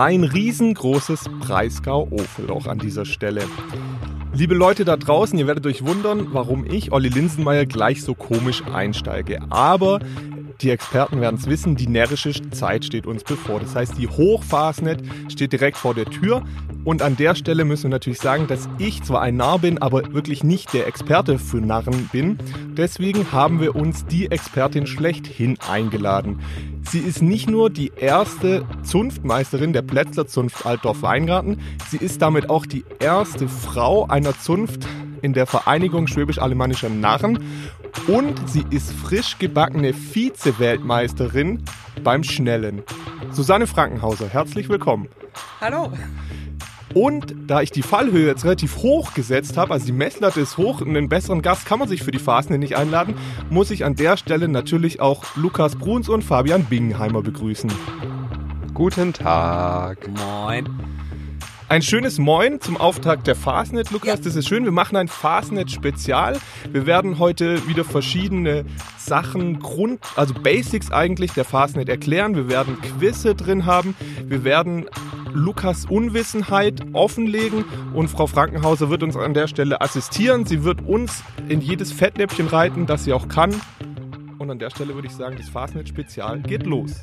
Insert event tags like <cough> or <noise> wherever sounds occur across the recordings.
Ein riesengroßes Breisgau-Ofelloch an dieser Stelle. Liebe Leute da draußen, ihr werdet euch wundern, warum ich, Olli Linsenmeier, gleich so komisch einsteige. Aber die Experten werden es wissen, die närrische Zeit steht uns bevor. Das heißt, die Hochfasnet steht direkt vor der Tür. Und an der Stelle müssen wir natürlich sagen, dass ich zwar ein Narr bin, aber wirklich nicht der Experte für Narren bin. Deswegen haben wir uns die Expertin schlechthin eingeladen. Sie ist nicht nur die erste Zunftmeisterin der Plätzler Zunft Altdorf Weingarten, sie ist damit auch die erste Frau einer Zunft in der Vereinigung Schwäbisch-Alemannischer Narren und sie ist frisch gebackene Vize-Weltmeisterin beim Schnellen. Susanne Frankenhauser, herzlich willkommen. Hallo. Und da ich die Fallhöhe jetzt relativ hoch gesetzt habe, also die Messlatte ist hoch und einen besseren Gast kann man sich für die Phasen nicht einladen, muss ich an der Stelle natürlich auch Lukas Bruns und Fabian Bingenheimer begrüßen. Guten Tag. Moin. Ein schönes Moin zum Auftakt der Fastnet, Lukas. Ja. Das ist schön. Wir machen ein Fastnet-Spezial. Wir werden heute wieder verschiedene Sachen, Grund, also Basics eigentlich der Fastnet erklären. Wir werden Quizze drin haben. Wir werden Lukas Unwissenheit offenlegen und Frau Frankenhauser wird uns an der Stelle assistieren. Sie wird uns in jedes Fettnäpfchen reiten, das sie auch kann. Und an der Stelle würde ich sagen, das Fastnet-Spezial geht los.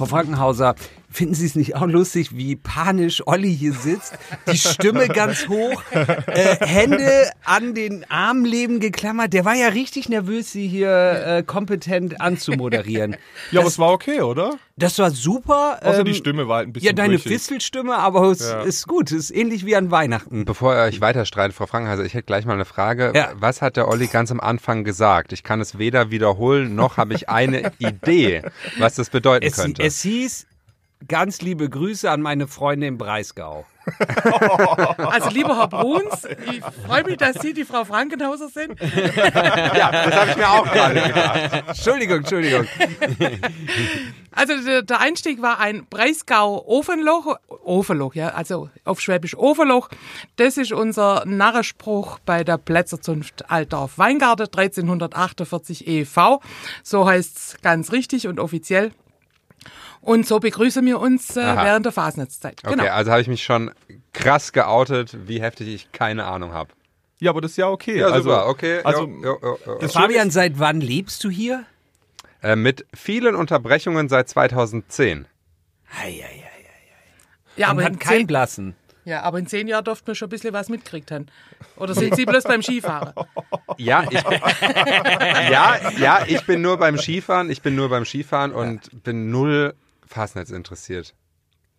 Frau Frankenhauser, Finden Sie es nicht auch lustig, wie panisch Olli hier sitzt? Die Stimme ganz hoch, äh, Hände an den Armleben geklammert. Der war ja richtig nervös, Sie hier äh, kompetent anzumoderieren. Ja, das, aber es war okay, oder? Das war super. Außer ähm, die Stimme war halt ein bisschen Ja, deine Fistelstimme, aber es ja. ist gut. Es ist ähnlich wie an Weihnachten. Bevor ihr euch weiter streitet, Frau Frankenheiser, ich hätte gleich mal eine Frage. Ja. Was hat der Olli ganz am Anfang gesagt? Ich kann es weder wiederholen, noch habe ich eine <laughs> Idee, was das bedeuten es, könnte. Es hieß, ganz liebe Grüße an meine Freunde im Breisgau. <laughs> Also lieber Herr Bruns, ich freue mich, dass Sie die Frau Frankenhauser sind. <laughs> Ja, das habe ich mir auch gerade gedacht. Entschuldigung, Entschuldigung. Also der Einstieg war ein Breisgau-Ofenloch, Ofenloch, ja, also auf Schwäbisch Ofenloch. Das ist unser Narrespruch bei der Plätzerzunft Altdorf Weingarten 1348 e.V. So heißt es ganz richtig und offiziell. Und so begrüßen wir uns äh, während der Fasnetzzeit. Genau. Okay, also habe ich mich schon krass geoutet, wie heftig ich keine Ahnung habe. Ja, aber das ist ja okay. Ja, also, super, okay. Also, jo, jo, jo, Fabian, seit wann lebst du hier? Äh, mit vielen Unterbrechungen seit 2010. Hei, hei, hei, hei. Ja, aber hat kein Blassen. Ja, aber in zehn Jahren durften wir schon ein bisschen was mitkriegt haben. Oder sind Sie bloß beim Skifahren? <laughs> Ja, ich, ja, ja, ich bin nur beim Skifahren. Ich bin nur beim Skifahren und ja. bin null Fastnetz interessiert.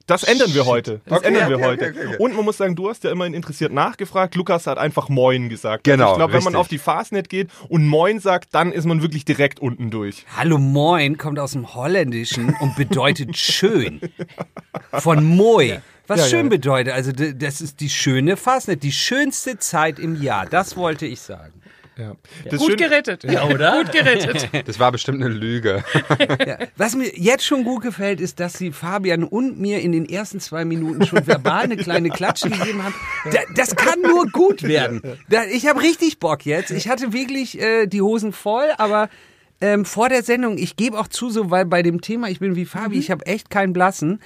Das ändern wir heute. Das okay, ändern wir okay, heute. Okay, und man muss sagen, du hast ja immerhin interessiert nachgefragt. Lukas hat einfach Moin gesagt. Genau. Also ich glaube, wenn man auf die Fastnet geht und Moin sagt, dann ist man wirklich direkt unten durch. Hallo Moin kommt aus dem Holländischen und bedeutet <laughs> schön. Von Moi. Was ja, schön ja. bedeutet. Also das ist die schöne Fastnet, die schönste Zeit im Jahr. Das wollte ich sagen. Ja. Gut gerettet. Ja, oder? Gut gerettet. <laughs> Das war bestimmt eine Lüge. <laughs> Ja. Was mir jetzt schon gut gefällt, ist, dass sie Fabian und mir in den ersten zwei Minuten schon verbal eine kleine Klatsche gegeben haben. Das kann nur gut werden. Ich habe richtig Bock jetzt. Ich hatte wirklich äh, die Hosen voll, aber ähm, vor der Sendung, ich gebe auch zu, so weil bei dem Thema, ich bin wie Fabi, mhm. ich habe echt keinen Blassen.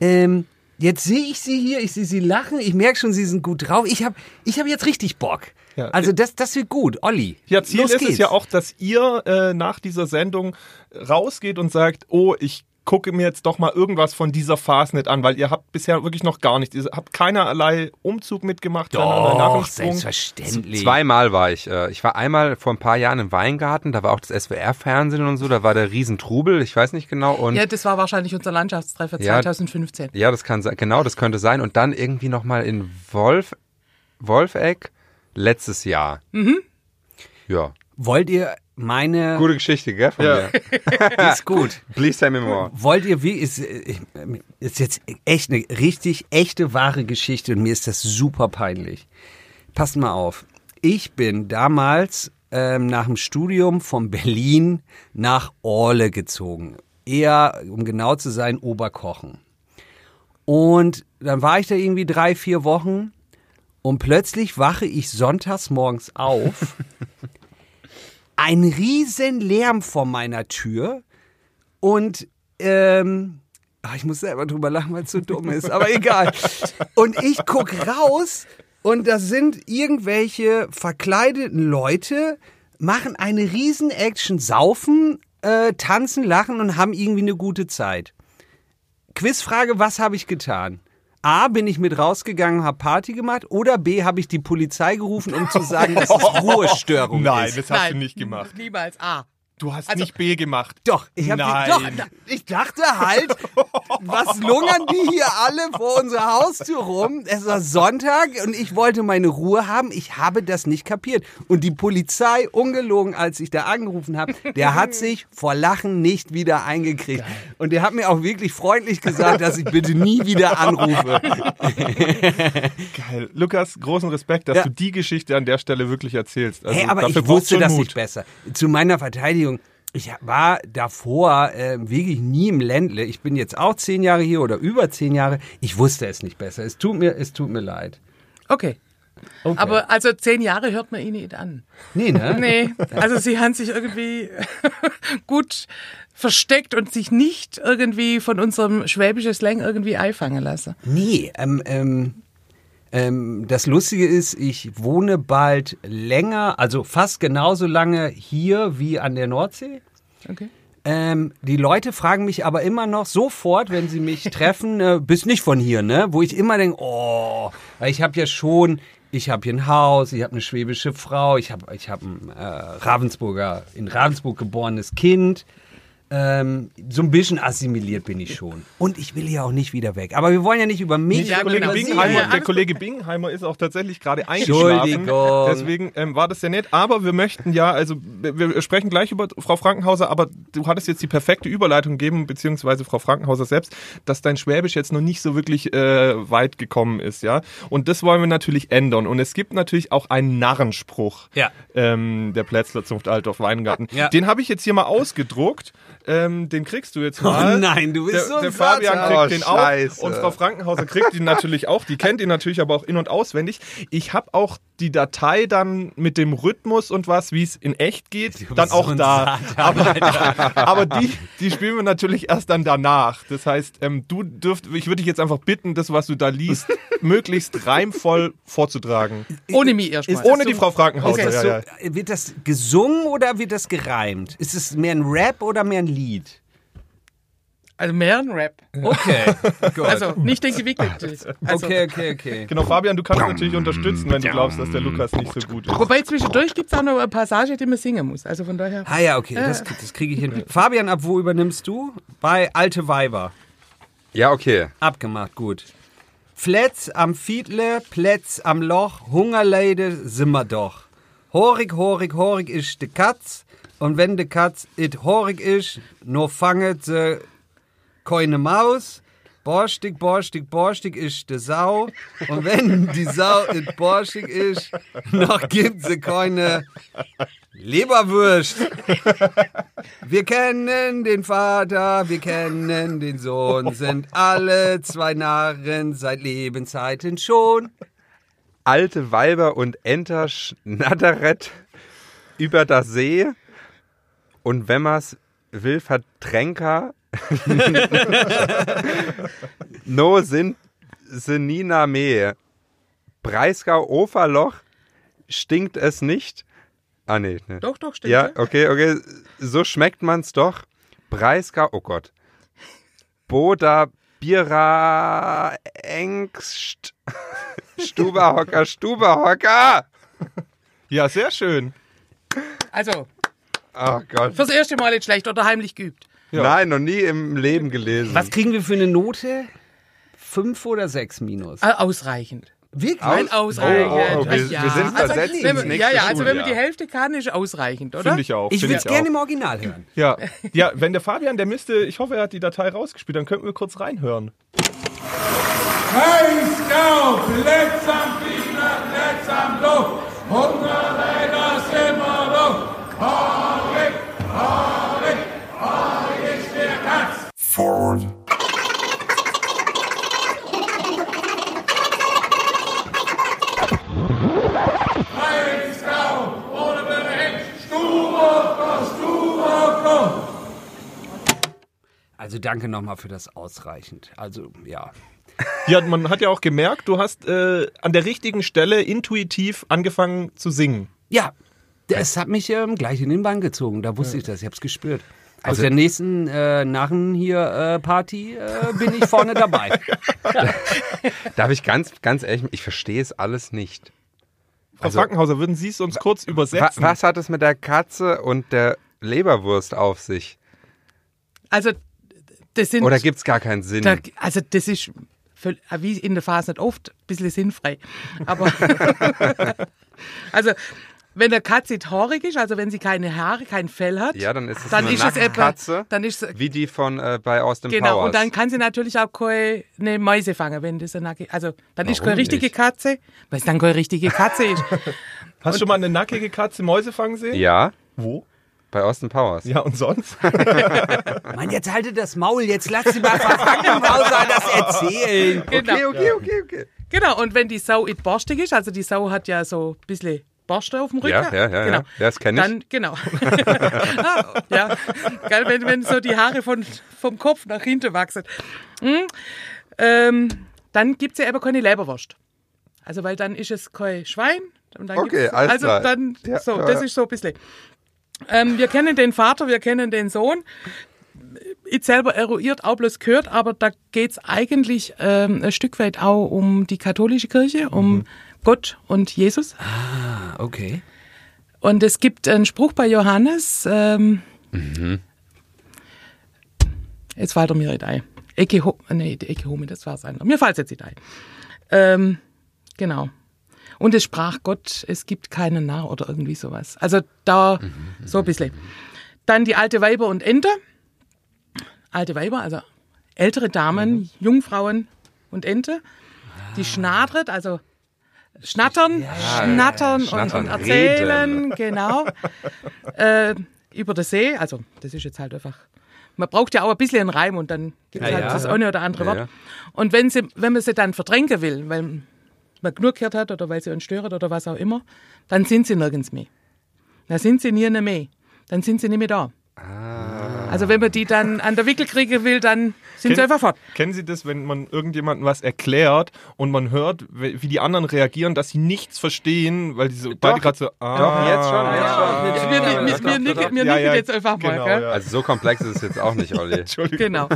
Ähm, jetzt sehe ich sie hier, ich sehe sie lachen, ich merke schon, sie sind gut drauf. Ich habe ich hab jetzt richtig Bock. Ja. Also das, das wird gut. Olli. Ja, Ziel ist geht's. es ja auch, dass ihr äh, nach dieser Sendung rausgeht und sagt, oh, ich gucke mir jetzt doch mal irgendwas von dieser Fastnet an, weil ihr habt bisher wirklich noch gar nichts. Ihr habt keinerlei Umzug mitgemacht, Doch, selbstverständlich. Zweimal war ich. Äh, ich war einmal vor ein paar Jahren im Weingarten, da war auch das SWR-Fernsehen und so, da war der Riesentrubel, ich weiß nicht genau. Und ja, das war wahrscheinlich unser Landschaftstreffer ja, 2015. Ja, das kann sein, genau, das könnte sein. Und dann irgendwie nochmal in Wolf, Wolfegg letztes Jahr. Mhm. Ja. Wollt ihr meine. Gute Geschichte, gell? Von ja. mir. <laughs> ist gut. Please tell me more. Wollt ihr, wie, ist, ist jetzt echt eine richtig echte, wahre Geschichte und mir ist das super peinlich. Passt mal auf. Ich bin damals ähm, nach dem Studium von Berlin nach Orle gezogen. Eher, um genau zu sein, Oberkochen. Und dann war ich da irgendwie drei, vier Wochen und plötzlich wache ich sonntags morgens auf <laughs> ein riesen Lärm vor meiner Tür und ähm, ach, ich muss selber drüber lachen, weil es so dumm ist, aber egal. Und ich guck raus und das sind irgendwelche verkleideten Leute, machen eine riesen Action, saufen, äh, tanzen, lachen und haben irgendwie eine gute Zeit. Quizfrage, was habe ich getan? A, bin ich mit rausgegangen, habe Party gemacht oder B, habe ich die Polizei gerufen, um zu <laughs> sagen, dass es Ruhestörung Nein, ist. das hast Nein, du nicht gemacht. Niemals A. Du hast Also- nicht B gemacht. Doch, ich habe Nein. doch, ich dachte halt, was lungern die hier alle vor unserer Haustür rum? Es war Sonntag und ich wollte meine Ruhe haben. Ich habe das nicht kapiert. Und die Polizei, ungelogen, als ich da angerufen habe, der hat <laughs> sich vor Lachen nicht wieder eingekriegt. Und der hat mir auch wirklich freundlich gesagt, dass ich bitte nie wieder anrufe. <laughs> Geil. Lukas, großen Respekt, dass Ja. du die Geschichte an der Stelle wirklich erzählst. Also hey, aber ich wusste das Mut. nicht besser. Zu meiner Verteidigung. Ich war davor äh, wirklich nie im Ländle. Ich bin jetzt auch zehn Jahre hier oder über zehn Jahre. Ich wusste es nicht besser. Es tut mir, es tut mir leid. Okay. Okay. Aber also zehn Jahre hört man ihn nicht an. nee, ne? <laughs> Nee, also sie haben sich irgendwie <laughs> gut versteckt und sich nicht irgendwie von unserem schwäbischen Slang irgendwie einfangen lassen. Nee, ähm, ähm, ähm, das Lustige ist, ich wohne bald länger, also fast genauso lange hier wie an der Nordsee. Okay. Ähm, die Leute fragen mich aber immer noch sofort, wenn sie mich treffen, äh, bist nicht von hier, ne? Wo ich immer denke, oh, ich habe ja schon, ich habe hier ein Haus, ich habe eine schwäbische Frau, ich habe ich hab ein äh, Ravensburger, in Ravensburg geborenes Kind. Ähm, so ein bisschen assimiliert bin ich schon. Und ich will ja auch nicht wieder weg. Aber wir wollen ja nicht über mich, Ja, Der Kollege. Bingheimer, Ja, der Kollege Bingheimer ist auch tatsächlich gerade eingeschlafen. Entschuldigung. Deswegen ähm, war das ja nett. Aber wir möchten ja, also wir wir sprechen gleich über Frau Frankenhauser, aber du hattest jetzt die perfekte Überleitung gegeben, beziehungsweise Frau Frankenhauser selbst, dass dein Schwäbisch jetzt noch nicht so wirklich äh, weit gekommen ist, ja. Und das wollen wir natürlich ändern. Und es gibt natürlich auch einen Narrenspruch Ja. ähm, der Plätzler Zunft Altdorf Weingarten. Ja. Den habe ich jetzt hier mal ausgedruckt. Ähm, den kriegst du jetzt mal. Oh nein, du bist der, so ein Der Fabian Vater. kriegt Oh, den auch. Scheiße. Und Frau Frankenhauser kriegt ihn natürlich auch. Die kennt ihn natürlich aber auch in- und auswendig. Ich habe auch die Datei dann mit dem Rhythmus und was, wie es in echt geht, dann auch so ein da. Satan, aber aber die, die spielen wir natürlich erst dann danach. Das heißt, ähm, du dürft, ich würde dich jetzt einfach bitten, das, was du da liest, <laughs> möglichst reimvoll vorzutragen. Ohne mich erstmal. Ohne die Frau Frankenhauser. Ja, so, ja. Wird das gesungen oder wird das gereimt? Ist es mehr ein Rap oder mehr ein Lied? Also mehr ein Rap. Okay, <laughs> gut. Also nicht den gewickelten. Also, <laughs> okay, okay, okay. Genau, Fabian, du kannst natürlich unterstützen, wenn du glaubst, dass der Lukas nicht so gut ist. Wobei zwischendurch gibt es auch noch eine Passage, die man singen muss. Also von daher. Ah ja, okay, das, das kriege ich hin. Fabian, ab wo übernimmst du? Bei Alte Weiber. Ja, okay. Abgemacht, gut. Fletz am Fiedle, Plätz am Loch, Hungerleide, simmer doch. Horig, horig, horig ist de Katz, und wenn de Katz it horig ist, no fanget se keine Maus. Borstig, borstig, borstig ist de Sau, und wenn die Sau it borstig ist, noch gibt se keine Leberwurst. Wir kennen den Vater, wir kennen den Sohn, sind alle zwei Narren seit Lebenszeiten schon. Alte Weiber und Enter schnatteret über das See. Und wenn man's will, Vertränker. <laughs> no sind Senina Mee. Breisgau Oferloch stinkt es nicht. Ah, nee, nee. Doch, doch, stimmt. Ja, okay, okay. So schmeckt man's doch. Breisgau, oh Gott. Boda Bira Engst. Stuberhocker, Stuberhocker. Ja, sehr schön. Also, Oh Gott. fürs erste Mal nicht schlecht oder heimlich geübt. Ja. Nein, noch nie im Leben gelesen. Was kriegen wir für eine Note? Fünf oder sechs minus? Äh, ausreichend. Wirklich? Nein, ausreichend. Oh, oh, wir- ja. wir sind also, versetzt wenn ins Ja, ja, also wenn man Schuljahr. die Hälfte kann, ist ausreichend, oder? Finde ich auch. Ich würde es gerne im Original hören. Ja. <laughs> ja, wenn der Fabian, der müsste, ich hoffe, er hat die Datei rausgespielt, dann könnten wir kurz reinhören. Breisgau, Plätz am Fieber, Plätz am Luft, Hunger leider immer Luft. Horig, forward. Also danke nochmal für das ausreichend. Also ja. <laughs> Ja, man hat ja auch gemerkt, du hast äh, an der richtigen Stelle intuitiv angefangen zu singen. Ja, das hat mich ähm, gleich in den Bann gezogen. Da wusste ja. ich das, ich habe es gespürt. Aus der nächsten äh, Narren hier äh, Party äh, bin ich vorne <laughs> dabei. <laughs> Darf ich ganz, ganz ehrlich, ich verstehe es alles nicht. Frau Also- Frankenhauser, würden Sie es uns kurz Wa übersetzen? was hat es mit der Katze und der Leberwurst auf sich? Also, das sind. Oder gibt es gar keinen Sinn? da, also, das ist völ- wie in der Phase nicht oft ein bisschen sinnfrei. Aber. <laughs> also, wenn der Katze haarig ist, also wenn sie keine Haare, kein Fell hat, ja, dann ist es dann eine ist es etwa. Dann ist es, wie die von äh, bei Austin Genau, Powers. und dann kann sie natürlich auch keine Mäuse fangen, wenn das eine Nacke, also dann ist Warum keine richtige nicht? Katze, weil es dann keine richtige Katze ist. <laughs> Hast du schon mal eine nackige Katze Mäuse fangen sehen? ja, Wo? bei Austin Powers. Ja, und sonst? <laughs> Mann, jetzt haltet das Maul, jetzt lass sie mal Frau Frankenhauser das erzählen. Genau. okay, okay, okay. Genau, und wenn die Sau it borstig ist, also die Sau hat ja so ein bisschen Borste auf dem Rücken. Ja, ja, ja, genau. ja. Das kenn ich. Dann, genau. <laughs> Ah, ja, geil, wenn, wenn so die Haare von, vom Kopf nach hinten wachsen. Hm. Ähm, dann gibt es ja aber keine Leberwurst. Also, weil dann ist es kein Schwein. Und dann Okay, alles Also, klar. dann, Ja, so, das ist so ein bisschen. Ähm, wir kennen den Vater, wir kennen den Sohn. Ich selber eruiert auch bloß gehört, aber da geht es eigentlich ähm, ein Stück weit auch um die katholische Kirche, um Gott und Jesus. Ah, okay. Und es gibt einen Spruch bei Johannes. Ähm, Jetzt fällt er mir nicht ein. Ecce, Ho- nee, die Ecce Homi, das war es einer. Mir fällt es jetzt nicht ein. Ähm, genau. Und es sprach Gott, es gibt keinen Narr oder irgendwie sowas. Also da so ein bisschen. Dann die alte Weiber und Ente. Alte Weiber, also ältere Damen, Jungfrauen und Ente. Die schnadret, also schnattern, schnattern, und, schnattern, und erzählen, genau. <laughs> äh, über den See, also das ist jetzt halt einfach. Man braucht ja auch ein bisschen einen Reim und dann gibt es Ja, halt ja. das eine oder andere Ja, Wort. ja. Und wenn, sie, wenn man sie dann verdrängen will, weil man genug gehört hat oder weil sie uns stören oder was auch immer, dann sind sie nirgends mehr. Dann sind sie nie mehr. Dann sind sie nicht mehr da. Ah. Also wenn man die dann an der Wickel kriegen will, dann sind sie Kenn- einfach fort. Kennen Sie das, wenn man irgendjemandem was erklärt und man hört, wie die anderen reagieren, dass sie nichts verstehen, weil die so beide gerade so. Ah, Doch, jetzt schon, jetzt schon. Wir, wir, wir, wir, nicken, wir Ja, nicken ja, jetzt einfach mal. genau, gell? ja. Also so komplex ist es jetzt auch nicht, Olli. Entschuldigung. <laughs> Genau.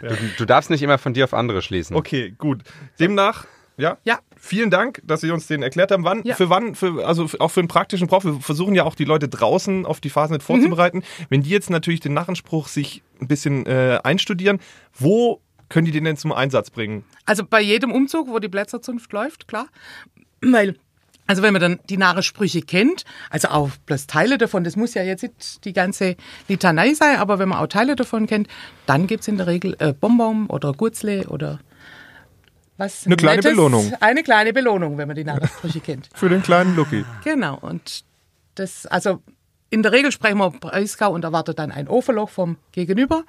Du, du darfst nicht immer von dir auf andere schließen. Okay, gut. Demnach, ja. Ja. Vielen Dank, dass Sie uns den erklärt haben. Wann, Ja. für wann, für, also auch für einen praktischen Brauch, wir versuchen ja auch die Leute draußen auf die Phase nicht vorzubereiten. Mhm. Wenn die jetzt natürlich den Narrenspruch sich ein bisschen äh, einstudieren, wo können die den denn zum Einsatz bringen? Also bei jedem Umzug, wo die Blätzerzunft läuft, klar. Weil, also wenn man dann die nahe Sprüche kennt, also auch bloß Teile davon, das muss ja jetzt nicht die ganze Litanei sein, aber wenn man auch Teile davon kennt, dann gibt's in der Regel äh, Bonbon oder Gurzle oder was Eine kleine Nettes. Belohnung. Eine kleine Belohnung, wenn man die nahe Sprüche kennt. <laughs> Für den kleinen Lucky. Genau, und das, also in der Regel sprechen wir Breisgau und erwartet dann ein Overloch vom Gegenüber.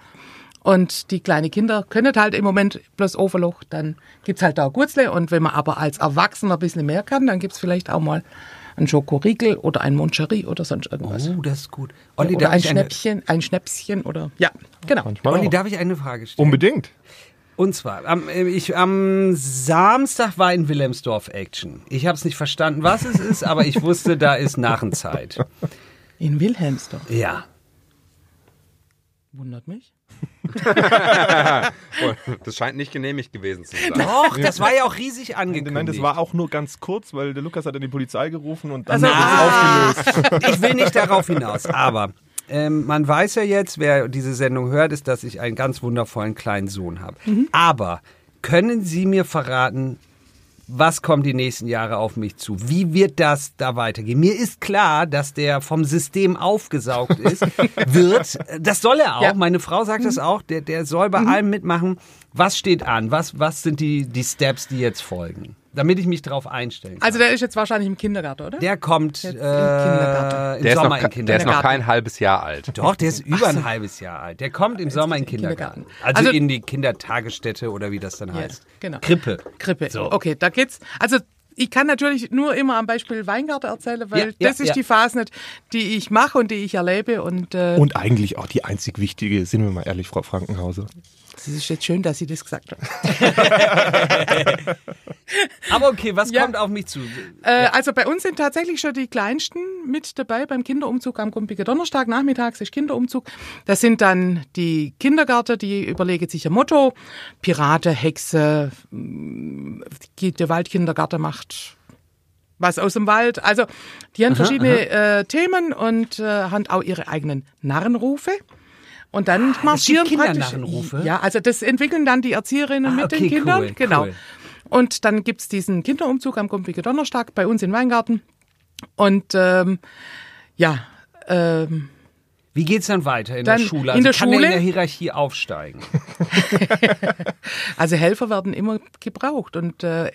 Und die kleinen Kinder können halt im Moment bloß Overloch, dann gibt's halt da Gurzle. Und wenn man aber als Erwachsener ein bisschen mehr kann, dann gibt's vielleicht auch mal ein Schokoriegel oder ein Moncherie oder sonst irgendwas. Oh, das ist gut. Olli, oder darf ein ich eine, Schnäppchen, ein Schnäpschen oder ja, genau. Manchmal Olli, darf ich eine Frage stellen? Unbedingt. Und zwar, am, äh, ich, am Samstag war in Wilhelmsdorf Action. Ich habe es nicht verstanden, was es ist, aber ich wusste, da ist Narrenzeit. In Wilhelmsdorf. Ja. Wundert mich. <laughs> Das scheint nicht genehmigt gewesen zu sein. Doch, das war ja auch riesig angekündigt. Nein, das war auch nur ganz kurz, weil der Lukas hat dann die Polizei gerufen und dann Also- es aufgelöst. Ich will nicht darauf hinaus, aber ähm, man weiß ja jetzt, wer diese Sendung hört, ist, dass ich einen ganz wundervollen kleinen Sohn habe. Aber können Sie mir verraten, was kommt die nächsten Jahre auf mich zu? Wie wird das da weitergehen? Mir ist klar, dass der vom System aufgesaugt ist, <laughs> wird. Das soll er auch. Ja. Meine Frau sagt das auch. Der, der soll bei allem mitmachen. Was steht an? Was, was sind die, die Steps, die jetzt folgen? Damit ich mich darauf einstellen kann. Also der ist jetzt wahrscheinlich im Kindergarten, oder? der kommt äh, im Kindergarten. im Der ist, Sommer noch, in der ist Kindergarten. noch kein halbes Jahr alt. Doch, der ist über ein halbes Jahr alt. Der kommt im Sommer in den Kindergarten. Kindergarten. Also, Also- in die Kindertagesstätte oder wie das dann heißt. genau. Krippe. Krippe. So. Okay, da geht's. Also ich kann natürlich nur immer am Beispiel Weingarten erzählen, weil Ja, ja, das ist ja. die Phase, die ich mache und die ich erlebe. Und, äh, Und eigentlich auch die einzig wichtige, sind wir mal ehrlich, Frau Frankenhauser. Es ist jetzt schön, dass Sie das gesagt haben. <laughs> Aber okay, was Ja. kommt auf mich zu? Äh, also bei uns sind tatsächlich schon die Kleinsten mit dabei beim Kinderumzug am Gumpiger Donnerstag. Nachmittags ist Kinderumzug. Das sind dann die Kindergärten, die überlegen sich ein Motto. Pirate, Hexe, mh, der Waldkindergarten macht was aus dem Wald. Also die haben verschiedene Äh, Themen und äh, haben auch ihre eigenen Narrenrufe. Und dann marschieren gibt praktisch. Kindernarrenrufe? Ja, also das entwickeln dann die Erzieherinnen Ah, mit okay, den Kindern. cool, genau. cool. Und dann gibt's diesen Kinderumzug am Gumpige Donnerstag bei uns in Weingarten. Und ähm, ja, ähm, Wie geht's dann weiter in Dann der Schule? in Also der kann er Schule- in der Hierarchie aufsteigen? <laughs> <laughs> also Helfer werden immer gebraucht und äh,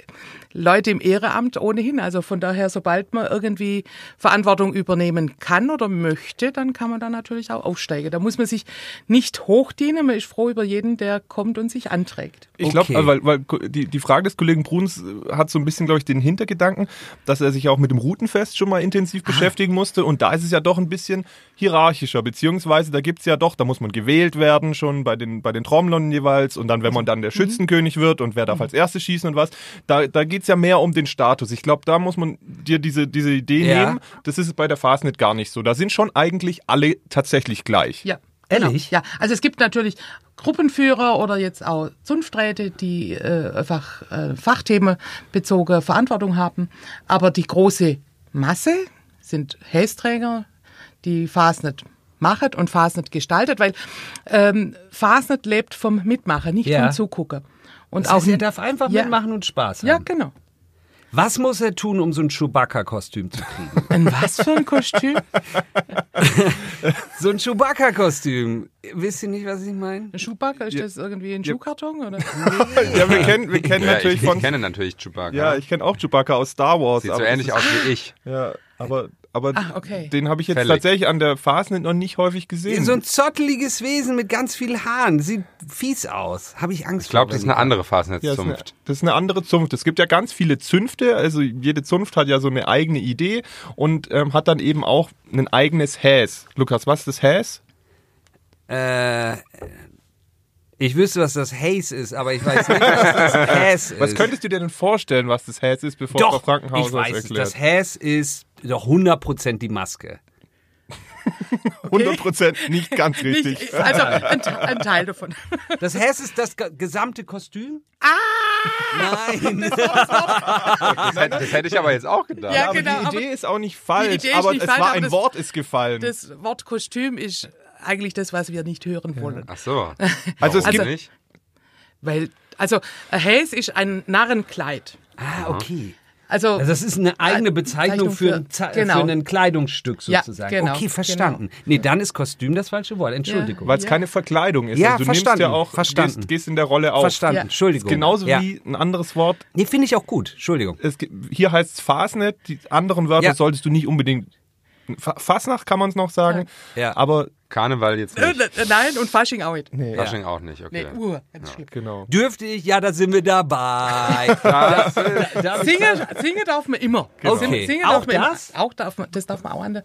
Leute im Ehrenamt ohnehin. Also von daher, sobald man irgendwie Verantwortung übernehmen kann oder möchte, dann kann man da natürlich auch aufsteigen. Da muss man sich nicht hochdienen. Man ist froh über jeden, der kommt und sich anträgt. Ich glaube, Okay. weil, weil die, die Frage des Kollegen Bruns hat so ein bisschen, glaube ich, den Hintergedanken, dass er sich auch mit dem Routenfest schon mal intensiv beschäftigen musste. Und da ist es ja doch ein bisschen hierarchischer, beziehungsweise da gibt's ja doch, da muss man gewählt werden, schon bei den, bei den Trommlern jeweils. Und dann, wenn man dann der Schützenkönig wird und wer darf als erstes schießen und was, da, da geht's ja mehr um den Status. Ich glaube, da muss man dir diese, diese Idee Ja. nehmen. Das ist bei der Fastnet gar nicht so. Da sind schon eigentlich alle tatsächlich gleich. Ja. Ehrlich? Genau. Ja, also es gibt natürlich Gruppenführer oder jetzt auch Zunfträte, die äh, einfach äh, fachthemenbezogene Verantwortung haben. Aber die große Masse sind Hästräger, die Fasnet machen und Fasnet gestaltet, weil ähm, Fasnet lebt vom Mitmachen, nicht Ja. vom Zugucken. Und Das auch heißt, er darf einfach Ja. mitmachen und Spaß haben. Ja, genau. Was muss er tun, um so ein Chewbacca-Kostüm zu kriegen? <laughs> Ein was für ein Kostüm? so ein Chewbacca-Kostüm. Wisst ihr nicht, was ich meine? Ein Schuhbacke? Ist das irgendwie ein Schuhkarton? Oder? <laughs> Ja, wir kennen, wir kennen Ja, natürlich ich, ich von. kenne natürlich Chewbacca. Ja, ich kenne auch Chewbacca aus Star Wars. Sieht so aber ähnlich aus wie ich. Ja, aber, aber Ah, okay. den habe ich jetzt Fällig. tatsächlich an der Fastnet noch nicht häufig gesehen. So ein zotteliges Wesen mit ganz viel Haaren. Sieht fies aus. Habe ich Angst Ich glaube, vor, das ist eine ich- andere ja, das, ist eine, Fasnetzzunft. das ist eine andere Zunft. Es gibt ja ganz viele Zünfte, also jede Zunft hat ja so eine eigene Idee und ähm, hat dann eben auch ein eigenes Häs. Lukas, was ist das Häs? Äh, ich wüsste, was das Haze ist, aber ich weiß nicht, was das <laughs> Häs ist. Was könntest du dir denn vorstellen, was das Häs ist, bevor Frau Doch, Frankenhauser ich weiß es. erklärt? Das Häs ist doch 100% die Maske. <laughs> 100% nicht ganz richtig. Nicht, also ein, ein Teil davon. Das Häs ist das ge- gesamte Kostüm? Ah! Nein. Das, hätte- das hätte ich aber jetzt auch gedacht. Ja, aber genau, die Idee aber ist auch nicht falsch, aber nicht es falsch, war aber ein das- Wort ist gefallen. Das Wort Kostüm ist eigentlich das, was wir nicht hören wollen. Ach so. <laughs> Also es Warum gibt- nicht? Weil, also, ein Häs ist ein Narrenkleid. Ah, okay. Also, Also das ist eine eigene Bezeichnung für, ein, Ze- genau. für ein Kleidungsstück Ja, sozusagen. genau, okay, verstanden. Nee, dann ist Kostüm das falsche Wort. Entschuldigung. Weil es Ja. keine Verkleidung ist. Ja, also du verstanden, nimmst ja auch, verstanden. Gehst, gehst in der Rolle auf. Verstanden. Ja. Entschuldigung. Genauso ja. wie ein anderes Wort. Nee, finde ich auch gut. Entschuldigung. Es, hier heißt es Fasnet, die anderen Wörter Ja. solltest du nicht unbedingt. Fa Fasnacht kann man es noch sagen, Ja. aber Karneval jetzt äh, nicht. äh, nein, und Fasching auch nicht. Nee, Fasching auch nicht, okay. uh, ganz schlimm. genau. Dürfte ich? Ja, da sind wir dabei. <laughs> Das, <laughs> Darf ich- Singen, singen darf man immer. Okay. Singen Auch darf man das? Immer. Auch darf man, das darf man auch an der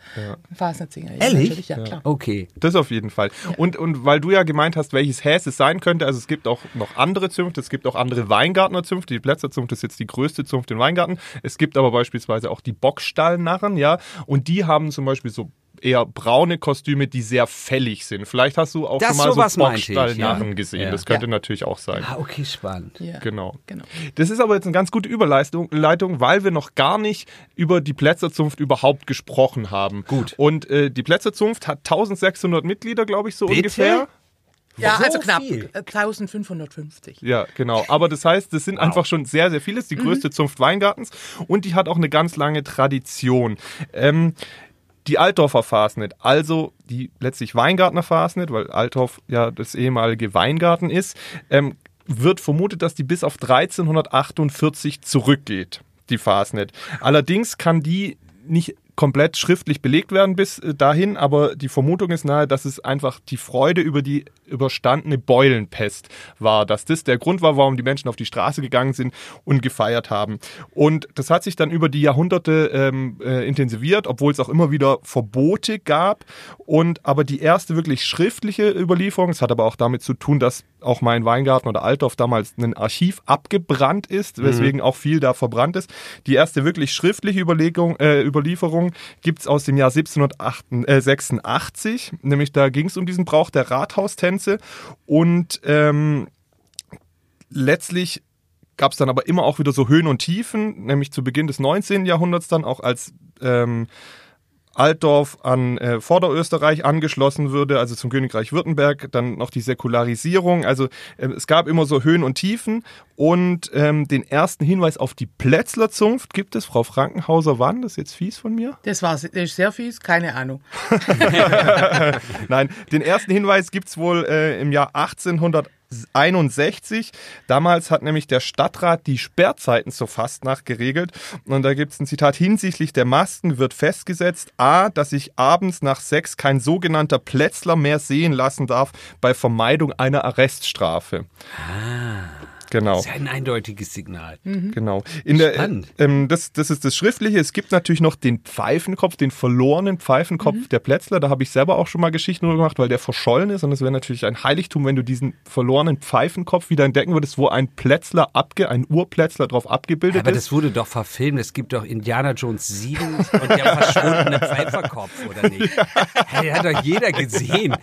Fasnet singen. Ja, Ehrlich? natürlich, Ja, klar. Okay. Das auf jeden Fall. Und, und weil du ja gemeint hast, welches Häs es sein könnte, also es gibt auch noch andere Zünfte, es gibt auch andere Weingartnerzünfte. Die Plätzerzunft ist jetzt die größte Zunft in Weingarten. Es gibt aber beispielsweise auch die Bockstallnarren, ja. Und die haben zum Beispiel so eher braune Kostüme, die sehr fällig sind. Vielleicht hast du auch Das schon mal sowas so Bockstallnarren ja. gesehen. Ja. Das könnte Ja. natürlich auch sein. Ah, okay, spannend. Ja. Genau. genau. Das ist aber jetzt eine ganz gute Überleitung, Leitung, weil wir noch gar nicht über die Plätzerzunft überhaupt gesprochen haben. Gut. Und äh, die Plätzerzunft hat 1600 Mitglieder, glaube ich, so Bitte? ungefähr. Ja, So also knapp. viel? äh, 1550. Ja, genau. Aber das heißt, das sind einfach schon sehr, sehr viele. Das ist die größte Zunft Weingartens und die hat auch eine ganz lange Tradition. Ähm, die Altdorfer Fasnet, also die letztlich Weingartner Fasnet, weil Altdorf ja das ehemalige Weingarten ist, ähm, wird vermutet, dass die bis auf 1348 zurückgeht, die Fasnet. Allerdings kann die nicht komplett schriftlich belegt werden bis äh, dahin, aber die Vermutung ist nahe, dass es einfach die Freude über die überstandene Beulenpest war, dass das der Grund war, warum die Menschen auf die Straße gegangen sind und gefeiert haben. Und das hat sich dann über die Jahrhunderte ähm, äh, intensiviert, obwohl es auch immer wieder Verbote gab. Und aber die erste wirklich schriftliche Überlieferung, es hat aber auch damit zu tun, dass auch mein Weingarten oder Altdorf damals ein Archiv abgebrannt ist, mhm. weswegen mhm. auch viel da verbrannt ist. Die erste wirklich schriftliche Überlegung, äh, Überlieferung gibt es aus dem Jahr 1786, äh, nämlich da ging es um diesen Brauch der Rathaustänze und ähm, letztlich gab es dann aber immer auch wieder so Höhen und Tiefen, nämlich zu Beginn des 19. Jahrhunderts dann auch als ähm, Altdorf an äh, Vorderösterreich angeschlossen würde, also zum Königreich Württemberg, dann noch die Säkularisierung. Also äh, es gab immer so Höhen und Tiefen und ähm, den ersten Hinweis auf die Plätzler Zunft gibt es. Frau Frankenhauser, wann? Das ist jetzt fies von mir? Das war das ist sehr fies, keine Ahnung. <laughs> Nein, den ersten Hinweis gibt es wohl äh, im Jahr 1800 61. Damals hat nämlich der Stadtrat die Sperrzeiten zur Fastnacht geregelt. Und da gibt es ein Zitat, hinsichtlich der Masken wird festgesetzt, a, dass sich abends nach sechs kein sogenannter Plätzler mehr sehen lassen darf bei Vermeidung einer Arreststrafe. Ah. Genau. Das ist ja ein eindeutiges Signal. Mhm. Genau. In Spannend. Der, ähm, das, das ist das Schriftliche. Es gibt natürlich noch den Pfeifenkopf, den verlorenen Pfeifenkopf mhm. der Plätzler. Da habe ich selber auch schon mal Geschichten drüber gemacht, weil der verschollen ist. Und es wäre natürlich ein Heiligtum, wenn du diesen verlorenen Pfeifenkopf wieder entdecken würdest, wo ein Plätzler abge, ein Urplätzler drauf abgebildet Aber ist. Aber das wurde doch verfilmt. Es gibt doch Indiana Jones 7 und der verschwundene Pfeiferkopf, oder nicht? Ja. Hey, hat doch jeder gesehen.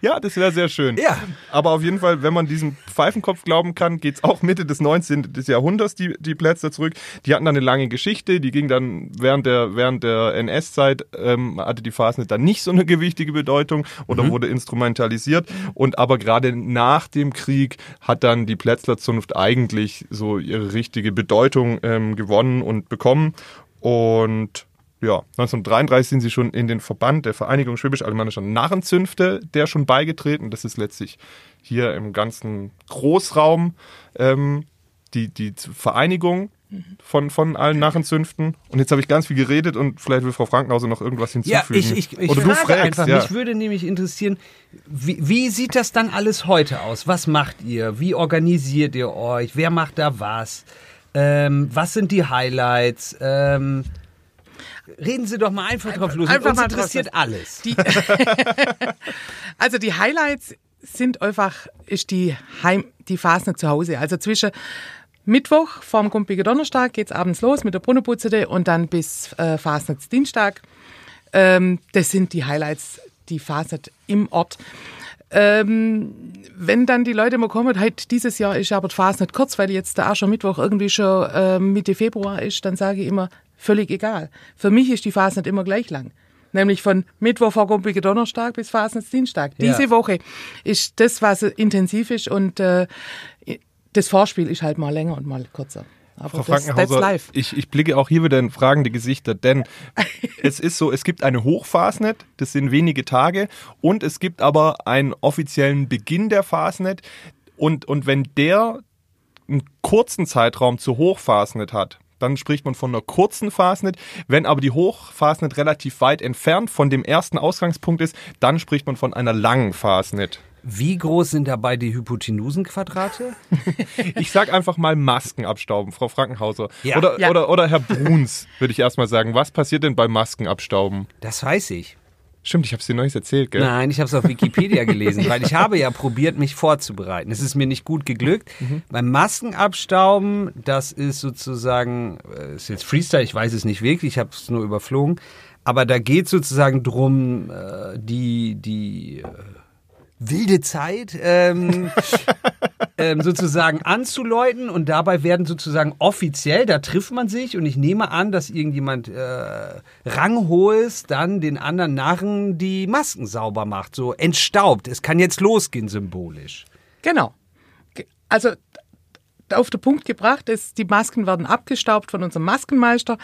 Ja, das wäre sehr schön. Ja. Aber auf jeden Fall, wenn man diesen Pfeifenkopf Kopf glauben kann, geht es auch Mitte des 19. Jahrhunderts die, die Plätze zurück. Die hatten dann eine lange Geschichte, die ging dann während der, während der NS-Zeit, ähm, hatte die Fasnet dann nicht so eine gewichtige Bedeutung oder mhm. wurde instrumentalisiert. Und aber gerade nach dem Krieg hat dann die Plätzlerzunft eigentlich so ihre richtige Bedeutung ähm, gewonnen und bekommen. Und ja, 1933 sind sie schon in den Verband der Vereinigung Schwäbisch-Alemannischer Narrenzünfte, der schon beigetreten. Das ist letztlich hier im ganzen Großraum ähm, die, die Vereinigung von, von allen Narrenzünften. Und jetzt habe ich ganz viel geredet und vielleicht will Frau Frankenhauser noch irgendwas hinzufügen. Ja, ich, ich, ich Oder du fragst, einfach. Ja. Mich würde nämlich interessieren, wie, wie sieht das dann alles heute aus? Was macht ihr? Wie organisiert ihr euch? Wer macht da was? Ähm, was sind die Highlights? Ähm, reden Sie doch mal einfach drauf los. Einfach Uns mal interessiert alles. Die <laughs> also die Highlights sind einfach, ist die Heim, die Phasen zu Hause. Also zwischen Mittwoch vorm Gumpiger Donnerstag geht's abends los mit der Brunnenputzete und dann bis äh, Fasnet Dienstag. Ähm, das sind die Highlights, die Fasnet im Ort. Ähm, wenn dann die Leute mal kommen, halt dieses Jahr ist aber die Phase nicht kurz, weil jetzt der Aschermittwoch irgendwie schon äh, Mitte Februar ist, dann sage ich immer, völlig egal. Für mich ist die Phase nicht immer gleich lang. Nämlich von Mittwoch vor Gumpige Donnerstag bis Fasensdienstag. Ja. Diese Woche ist das, was intensiv ist und äh, das Vorspiel ist halt mal länger und mal kürzer. Aber Frau Frankenhauser, ich, ich blicke auch hier wieder in fragende Gesichter, denn <laughs> es ist so, es gibt eine Hochfasnet, das sind wenige Tage, und es gibt aber einen offiziellen Beginn der Fasnet. Und, und wenn der einen kurzen Zeitraum zur Hochfasnet hat, dann spricht man von einer kurzen Fasnet. Wenn aber die Hochfasnet relativ weit entfernt von dem ersten Ausgangspunkt ist, dann spricht man von einer langen Fasnet. Wie groß sind dabei die Hypotenusenquadrate? <laughs> ich sag einfach mal Masken abstauben, Frau Frankenhauser. Ja. Oder, ja. oder, oder Herr Bruns, würde ich erstmal sagen. Was passiert denn beim Maskenabstauben? Das weiß ich. Stimmt, ich habe es dir neues erzählt, gell? Nein, ich habe es auf Wikipedia gelesen, weil ich <laughs> habe ja probiert, mich vorzubereiten. Es ist mir nicht gut geglückt. Mhm. Beim Maskenabstauben, das ist sozusagen, äh, ist jetzt Freestyle, ich weiß es nicht wirklich, ich habe es nur überflogen. Aber da geht sozusagen drum, äh, die, die äh, wilde Zeit ähm, <laughs> ähm, sozusagen anzuläuten und dabei werden sozusagen offiziell, da trifft man sich und ich nehme an, dass irgendjemand äh, Ranghohes dann den anderen Narren die Masken sauber macht, so entstaubt. Es kann jetzt losgehen symbolisch. Genau. Also auf den Punkt gebracht ist, die Masken werden abgestaubt von unserem Maskenmeister,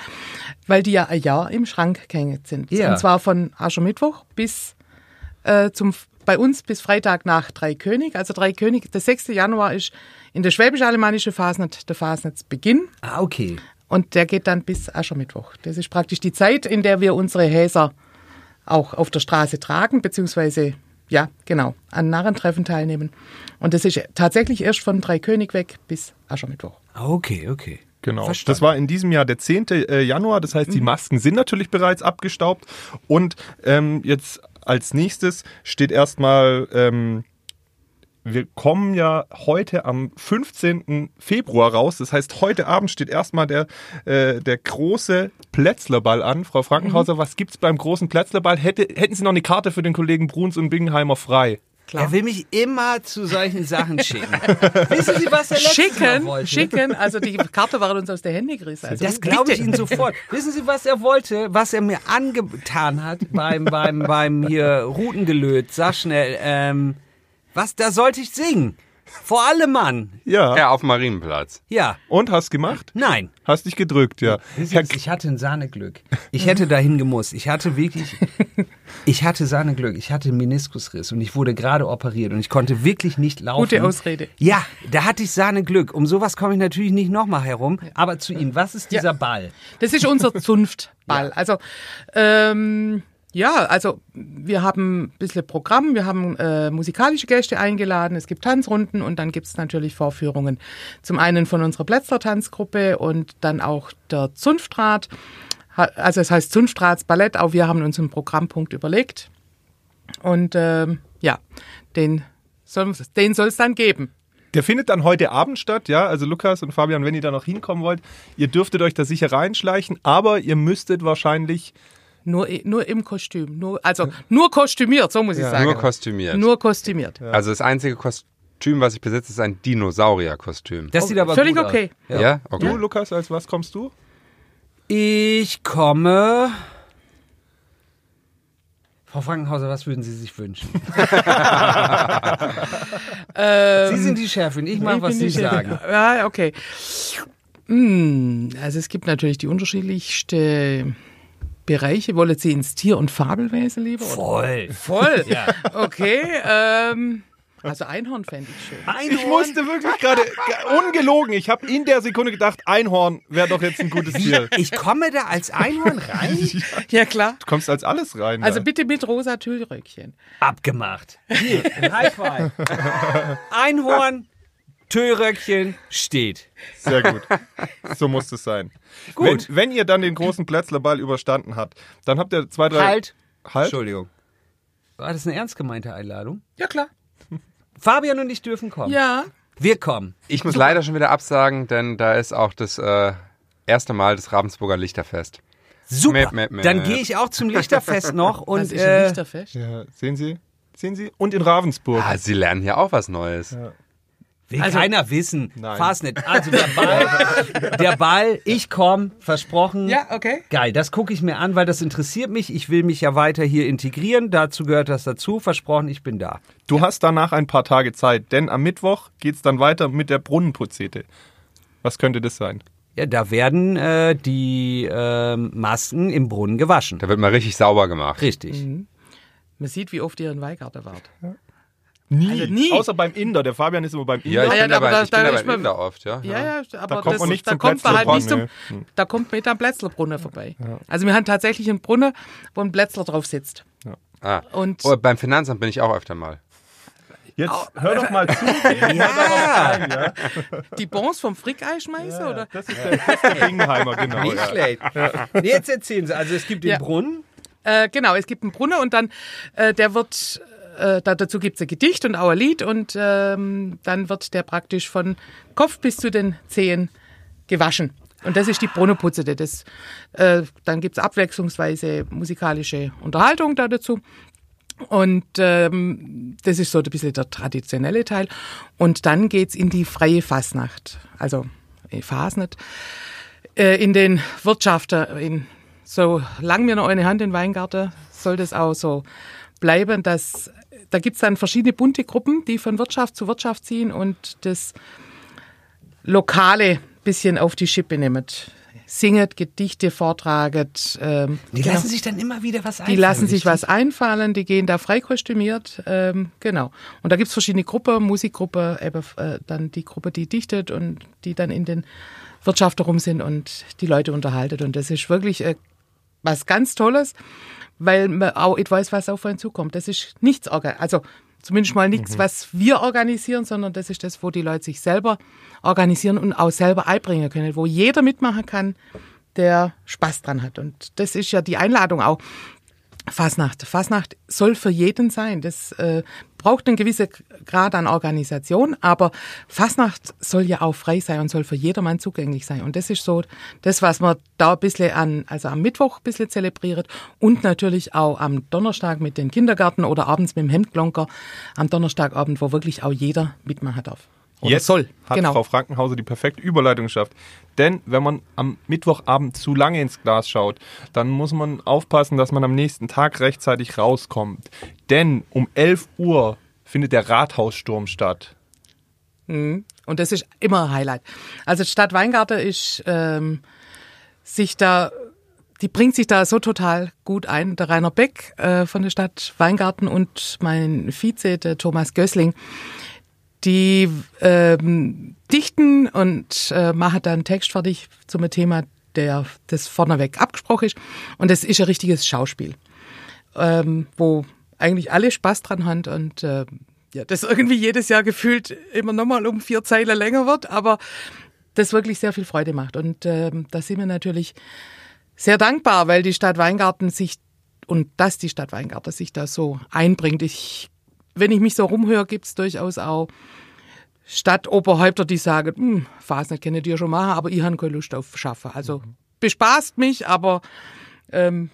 weil die ja ein Jahr im Schrank gehängt sind. Ja. Und zwar von Aschermittwoch bis äh, zum bei uns bis Freitag nach Dreikönig. Also Dreikönig, der 6. Januar ist in der schwäbisch-alemannischen Fasnet der Fasnetsbeginn. Ah, okay. Und der geht dann bis Aschermittwoch. Das ist praktisch die Zeit, in der wir unsere Häser auch auf der Straße tragen, beziehungsweise, ja, genau, an Narrentreffen teilnehmen. Und das ist tatsächlich erst von Dreikönig weg bis Aschermittwoch. Okay, okay. Genau. Verstanden. Das war in diesem Jahr der 10. äh, Januar. Das heißt, die Masken sind natürlich bereits abgestaubt. Und ähm, jetzt als nächstes steht erstmal, ähm, wir kommen ja heute am 15. Februar raus. Das heißt, heute Abend steht erstmal der, äh, der große Plätzlerball an. Frau Frankenhauser, was gibt's beim großen Plätzlerball? Hätte, hätten Sie noch eine Karte für den Kollegen Bruns und Bingenheimer frei? Er will mich immer zu solchen Sachen schicken. <laughs> Wissen Sie, was er letztes Mal Schicken, wollte? schicken, also die Karte war uns aus der Hände gerissen. Also Das glaube ich. Ihnen sofort. Wissen Sie, was er wollte, was er mir angetan hat beim, beim, beim hier Routengelöt? Sag schnell, ähm, was, da sollte ich singen. Vor allem Mann. Ja. Ja, auf dem Marienplatz. Ja. Und hast gemacht? Nein. Hast dich gedrückt, ja. Ich hatte ein Sahneglück. Ich hätte dahin gemusst. Ich hatte wirklich, <laughs> ich hatte Sahneglück. Ich hatte einen Meniskusriss und ich wurde gerade operiert und ich konnte wirklich nicht laufen. Gute Ausrede. Ja, da hatte ich Sahneglück. Um sowas komme ich natürlich nicht nochmal herum. Aber zu Ihnen, was ist dieser Ball? Das ist unser <laughs> Zunftball. Also ähm, ja, also wir haben ein bisschen Programm, wir haben äh, musikalische Gäste eingeladen, es gibt Tanzrunden und dann gibt es natürlich Vorführungen. Zum einen von unserer Plätzler-Tanzgruppe und dann auch der Zunftrat. Also es heißt Zunftratsballett, auch wir haben uns einen Programmpunkt überlegt. Und ähm, ja, den soll es dann geben. Der findet dann heute Abend statt, ja. Also Lukas und Fabian, wenn ihr da noch hinkommen wollt, ihr dürftet euch da sicher reinschleichen, aber ihr müsstet wahrscheinlich Nur, nur im Kostüm. Nur, also nur kostümiert, so muss ich sagen. Nur kostümiert. Nur kostümiert. Also das einzige Kostüm, was ich besitze, ist ein Dinosaurier-Kostüm. Das sieht aber Völlig gut okay. Aus. Ja, okay. du, Lukas, als was kommst du? Ich komme. Frau Frankenhauser, was würden Sie sich wünschen? <laughs> Sie sind die Chefin, ich mache, was Sie sagen. Ja, okay. Hm, also es gibt natürlich die unterschiedlichste Bereiche. Wollen Sie ins Tier- und Fabelwesen lieber? Voll. Voll. Okay. Ähm, also Einhorn fände ich schön. Ich musste wirklich gerade, ungelogen, ich habe in der Sekunde gedacht, Einhorn wäre doch jetzt ein gutes Tier. Ich komme da als Einhorn rein? <laughs> Ja, klar. Du kommst als alles rein. Also da. bitte mit rosa Tüllröckchen. Abgemacht. Hier, ein High Five. <laughs> Einhorn, Tüllröckchen, steht. Sehr gut. So muss es sein. Gut. Wenn, wenn ihr dann den großen Plätzlerball überstanden habt, dann habt ihr zwei, drei... Halt. Halt? Entschuldigung. War das eine ernst gemeinte Einladung? Ja, klar. <laughs> Fabian und ich dürfen kommen. Ja. Wir kommen. Ich muss leider schon wieder absagen, denn da ist auch das äh, erste Mal das Ravensburger Lichterfest. Super. Mäp, mäp, mäp. Dann gehe ich auch zum Lichterfest noch <laughs> und Was ist äh, ein Lichterfest? Ja, sehen Sie? Sehen Sie? Und in Ravensburg. Ah, Sie lernen hier auch was Neues. Will Also- keiner wissen. Nein. Fahr's nicht. Also der <laughs> Ball, der Ball, ich komm, versprochen. Ja, okay. Geil, das gucke ich mir an, weil das interessiert mich. Ich will mich ja weiter hier integrieren. Dazu gehört das dazu. Versprochen, ich bin da. Du hast danach ein paar Tage Zeit, denn am Mittwoch geht's dann weiter mit der Brunnenputzete. Was könnte das sein? Ja, da werden äh, die ähm, Masken im Brunnen gewaschen. Da wird mal richtig sauber gemacht. Richtig. Man sieht, wie oft ihr in Weigarten wart. Nie. Also nie. Außer beim Inder. Der Fabian ist immer beim Inder. Ja, ich ja, bin aber dabei, da- ich bin da dabei Inder oft, ja. Ja, ja, aber Da kommt das, man nicht da zum kommt man halt nicht zum, Plätzlerbrunnen, da kommt man nicht am Plätzlerbrunnen vorbei. Also wir haben tatsächlich einen Brunnen, wo ein Plätzler drauf sitzt. Ah. Und Oh, beim Finanzamt bin ich auch öfter mal. Jetzt hör doch mal zu. <laughs> Ja, die Bons vom Frickeischmeißer, oder? Das ist der, das ist der Bingenheimer, genau. nicht Ja. schlecht. Jetzt erzählen Sie. Also es gibt den Ja. Brunnen. Äh, genau, es gibt einen Brunnen und dann, äh, der wird, äh, da, dazu gibt es ein Gedicht und auch ein Lied und ähm, dann wird der praktisch von Kopf bis zu den Zehen gewaschen. Und das ist die Brunnenputze. Das, äh, dann gibt es abwechslungsweise musikalische Unterhaltung da dazu. Und ähm, das ist so ein bisschen der traditionelle Teil. Und dann geht's in die freie Fasnacht. Also äh, Fasnet. Äh, in den Wirtschaften, in, solange wir noch eine Hand in Weingarten, soll das auch so bleiben. Dass, da gibt's dann verschiedene bunte Gruppen, die von Wirtschaft zu Wirtschaft ziehen und das Lokale bisschen auf die Schippe nehmen. Singet, Gedichte vortraget. Ähm, Die genau. lassen sich dann immer wieder was einfallen. Die lassen sich was einfallen, die gehen da frei kostümiert, ähm, genau. Und da gibt's verschiedene Gruppen, Musikgruppe, eben äh, dann die Gruppe, die dichtet und die dann in den Wirtschaft rum sind und die Leute unterhalten. Und das ist wirklich äh, was ganz Tolles, weil man auch weiß, was auf einen zukommt. Das ist nichts, also zumindest mal nichts, mhm. was wir organisieren, sondern das ist das, wo die Leute sich selber organisieren und auch selber einbringen können, wo jeder mitmachen kann, der Spaß dran hat. Und das ist ja die Einladung auch. Fasnacht. Fasnacht soll für jeden sein. Das äh, braucht einen gewissen Grad an Organisation, aber Fasnacht soll ja auch frei sein und soll für jedermann zugänglich sein. Und das ist so das, was man da ein bisschen an, also am Mittwoch ein bisschen zelebriert und natürlich auch am Donnerstag mit den Kindergärten oder abends mit dem Hemdglonker am Donnerstagabend, wo wirklich auch jeder mitmachen darf. Oder Jetzt soll. hat genau. Frau Frankenhauser die perfekte Überleitung geschafft. Denn wenn man am Mittwochabend zu lange ins Glas schaut, dann muss man aufpassen, dass man am nächsten Tag rechtzeitig rauskommt. Denn um 11 Uhr findet der Rathaussturm statt. Mhm. Und das ist immer ein Highlight. Also die Stadt Weingarten ist ähm, sich da die bringt sich da so total gut ein. Der Rainer Beck äh, von der Stadt Weingarten und mein Vize, der Thomas Gößling, die ähm, dichten und äh, machen dann Text fertig zum Thema, der das vorneweg abgesprochen ist. Und das ist ein richtiges Schauspiel, ähm, wo eigentlich alle Spaß dran haben und äh, ja, das irgendwie jedes Jahr gefühlt immer nochmal um vier Zeilen länger wird, aber das wirklich sehr viel Freude macht. Und äh, da sind wir natürlich sehr dankbar, weil die Stadt Weingarten sich und dass die Stadt Weingarten sich da so einbringt. Ich wenn ich mich so rumhöre, gibt es durchaus auch Stadtoberhäupter, die sagen, hm, Fasnet kenne ich ja schon machen, aber ich habe keine Lust auf Schaffen. Also mhm. bespaßt mich, aber ähm,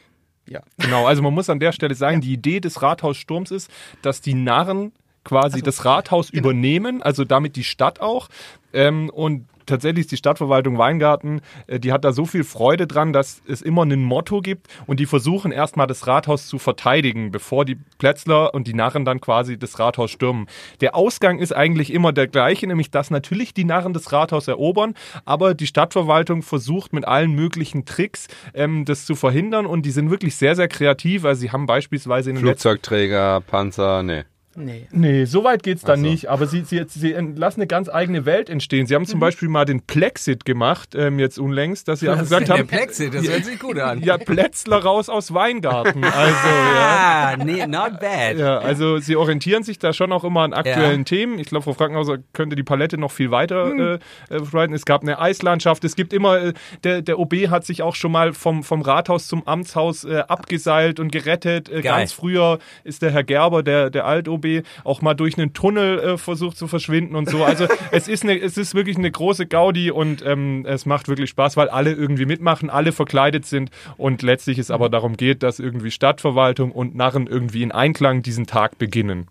ja. Genau, also man muss an der Stelle sagen, ja. die Idee des Rathaussturms ist, dass die Narren quasi also, das Rathaus genau. übernehmen, also damit die Stadt auch. Ähm, und tatsächlich ist die Stadtverwaltung Weingarten, äh, die hat da so viel Freude dran, dass es immer ein Motto gibt und die versuchen erstmal das Rathaus zu verteidigen, bevor die Plätzler und die Narren dann quasi das Rathaus stürmen. Der Ausgang ist eigentlich immer der gleiche, nämlich dass natürlich die Narren das Rathaus erobern, aber die Stadtverwaltung versucht mit allen möglichen Tricks ähm, das zu verhindern und die sind wirklich sehr, sehr kreativ. Also sie haben beispielsweise in den Flugzeugträger, Panzer, nee. Nee. Nee, so weit geht's dann so. nicht. Aber sie, sie, sie lassen eine ganz eigene Welt entstehen. Sie haben zum mhm. Beispiel mal den Plexit gemacht, ähm, jetzt unlängst, dass sie Was gesagt haben. Der Plexit, das hört sich gut an. Ja, Plätzler raus aus Weingarten. <laughs> Also, ja. Ah, nee, not bad. Ja, also sie orientieren sich da schon auch immer an aktuellen ja. Themen. Ich glaube, Frau Frankenhauser könnte die Palette noch viel weiter mhm. äh, äh Es gab eine Eislandschaft. Es gibt immer, äh, der, der OB hat sich auch schon mal vom, vom Rathaus zum Amtshaus äh, abgeseilt und gerettet. Äh, ganz früher ist der Herr Gerber, der, der Alt-OB, auch mal durch einen Tunnel äh, versucht zu verschwinden und so. Also <laughs> es ist, eine, es ist wirklich eine große Gaudi und ähm, es macht wirklich Spaß, weil alle irgendwie mitmachen, alle verkleidet sind und letztlich es aber darum geht, dass irgendwie Stadtverwaltung und Narren irgendwie in Einklang diesen Tag beginnen.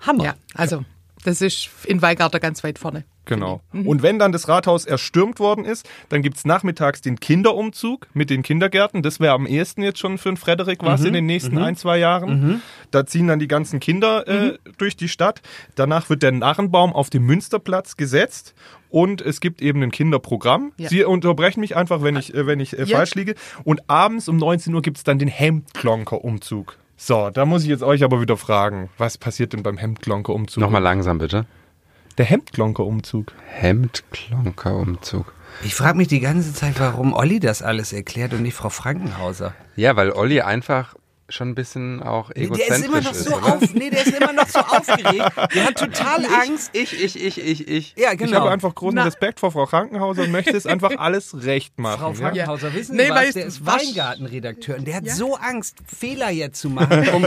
Hammer. Ja, also das ist in Weigarter ganz weit vorne. Genau. Mhm. Und wenn dann das Rathaus erstürmt worden ist, dann gibt es nachmittags den Kinderumzug mit den Kindergärten. Das wäre am ehesten jetzt schon für den Frederik was mhm. in den nächsten mhm. ein, zwei Jahren. Mhm. Da ziehen dann die ganzen Kinder äh, mhm. durch die Stadt. Danach wird der Narrenbaum auf dem Münsterplatz gesetzt und es gibt eben ein Kinderprogramm. Ja. Sie unterbrechen mich einfach, wenn ich, äh, wenn ich äh, ja. falsch liege. Und abends um 19 Uhr gibt es dann den Hemdklonker-Umzug. So, da muss ich jetzt euch aber wieder fragen, was passiert denn beim Hemdklonker-Umzug? Nochmal langsam bitte. Der Hemdklonker-Umzug. Hemdklonker-Umzug. Ich frage mich die ganze Zeit, warum Olli das alles erklärt und nicht Frau Frankenhauser. Ja, weil Olli einfach schon ein bisschen auch egozentrisch der ist. Immer noch so auf, nee, der ist immer noch so aufgeregt. Der hat total <laughs> Angst. Ich, ich, ich, ich, ich. Ja, genau. Ich habe einfach großen Na. Respekt vor Frau Krankenhauser und möchte es einfach <laughs> alles recht machen. Frau Krankenhauser, ja? wissen Sie nee, was? Der ist Weingartenredakteur und der hat ja? so Angst, Fehler jetzt zu machen, um,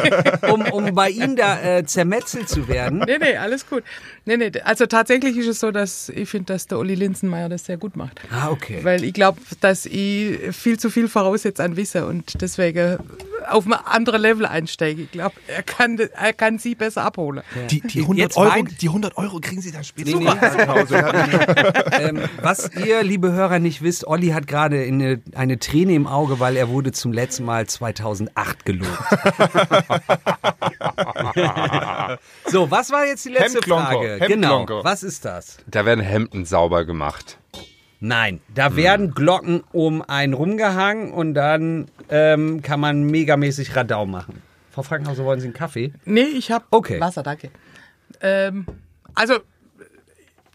um, um bei Ihnen da äh, zermetzelt zu werden. Nee, nee, alles gut. Nee, nee, also tatsächlich ist es so, dass ich finde, dass der Uli Linsenmeier das sehr gut macht. Ah, okay. Weil ich glaube, dass ich viel zu viel voraussetze an Wissen und deswegen auf andere Level einsteige. Ich glaube, er kann, er kann sie besser abholen. Ja. Die, die, 100 Euro, die 100 Euro kriegen Sie dann später nee, nee, ähm, Was ihr, liebe Hörer, nicht wisst, Olli hat gerade eine, eine Träne im Auge, weil er wurde zum letzten Mal 2008 gelobt. <laughs> so, was war jetzt die letzte Frage? Genau, was ist das? Da werden Hemden sauber gemacht. Nein, da hm. werden Glocken um einen rumgehangen und dann ähm, kann man megamäßig Radau machen. Frau Frankenhauser, wollen Sie einen Kaffee? Nee, ich habe okay. Wasser, danke. Ähm, also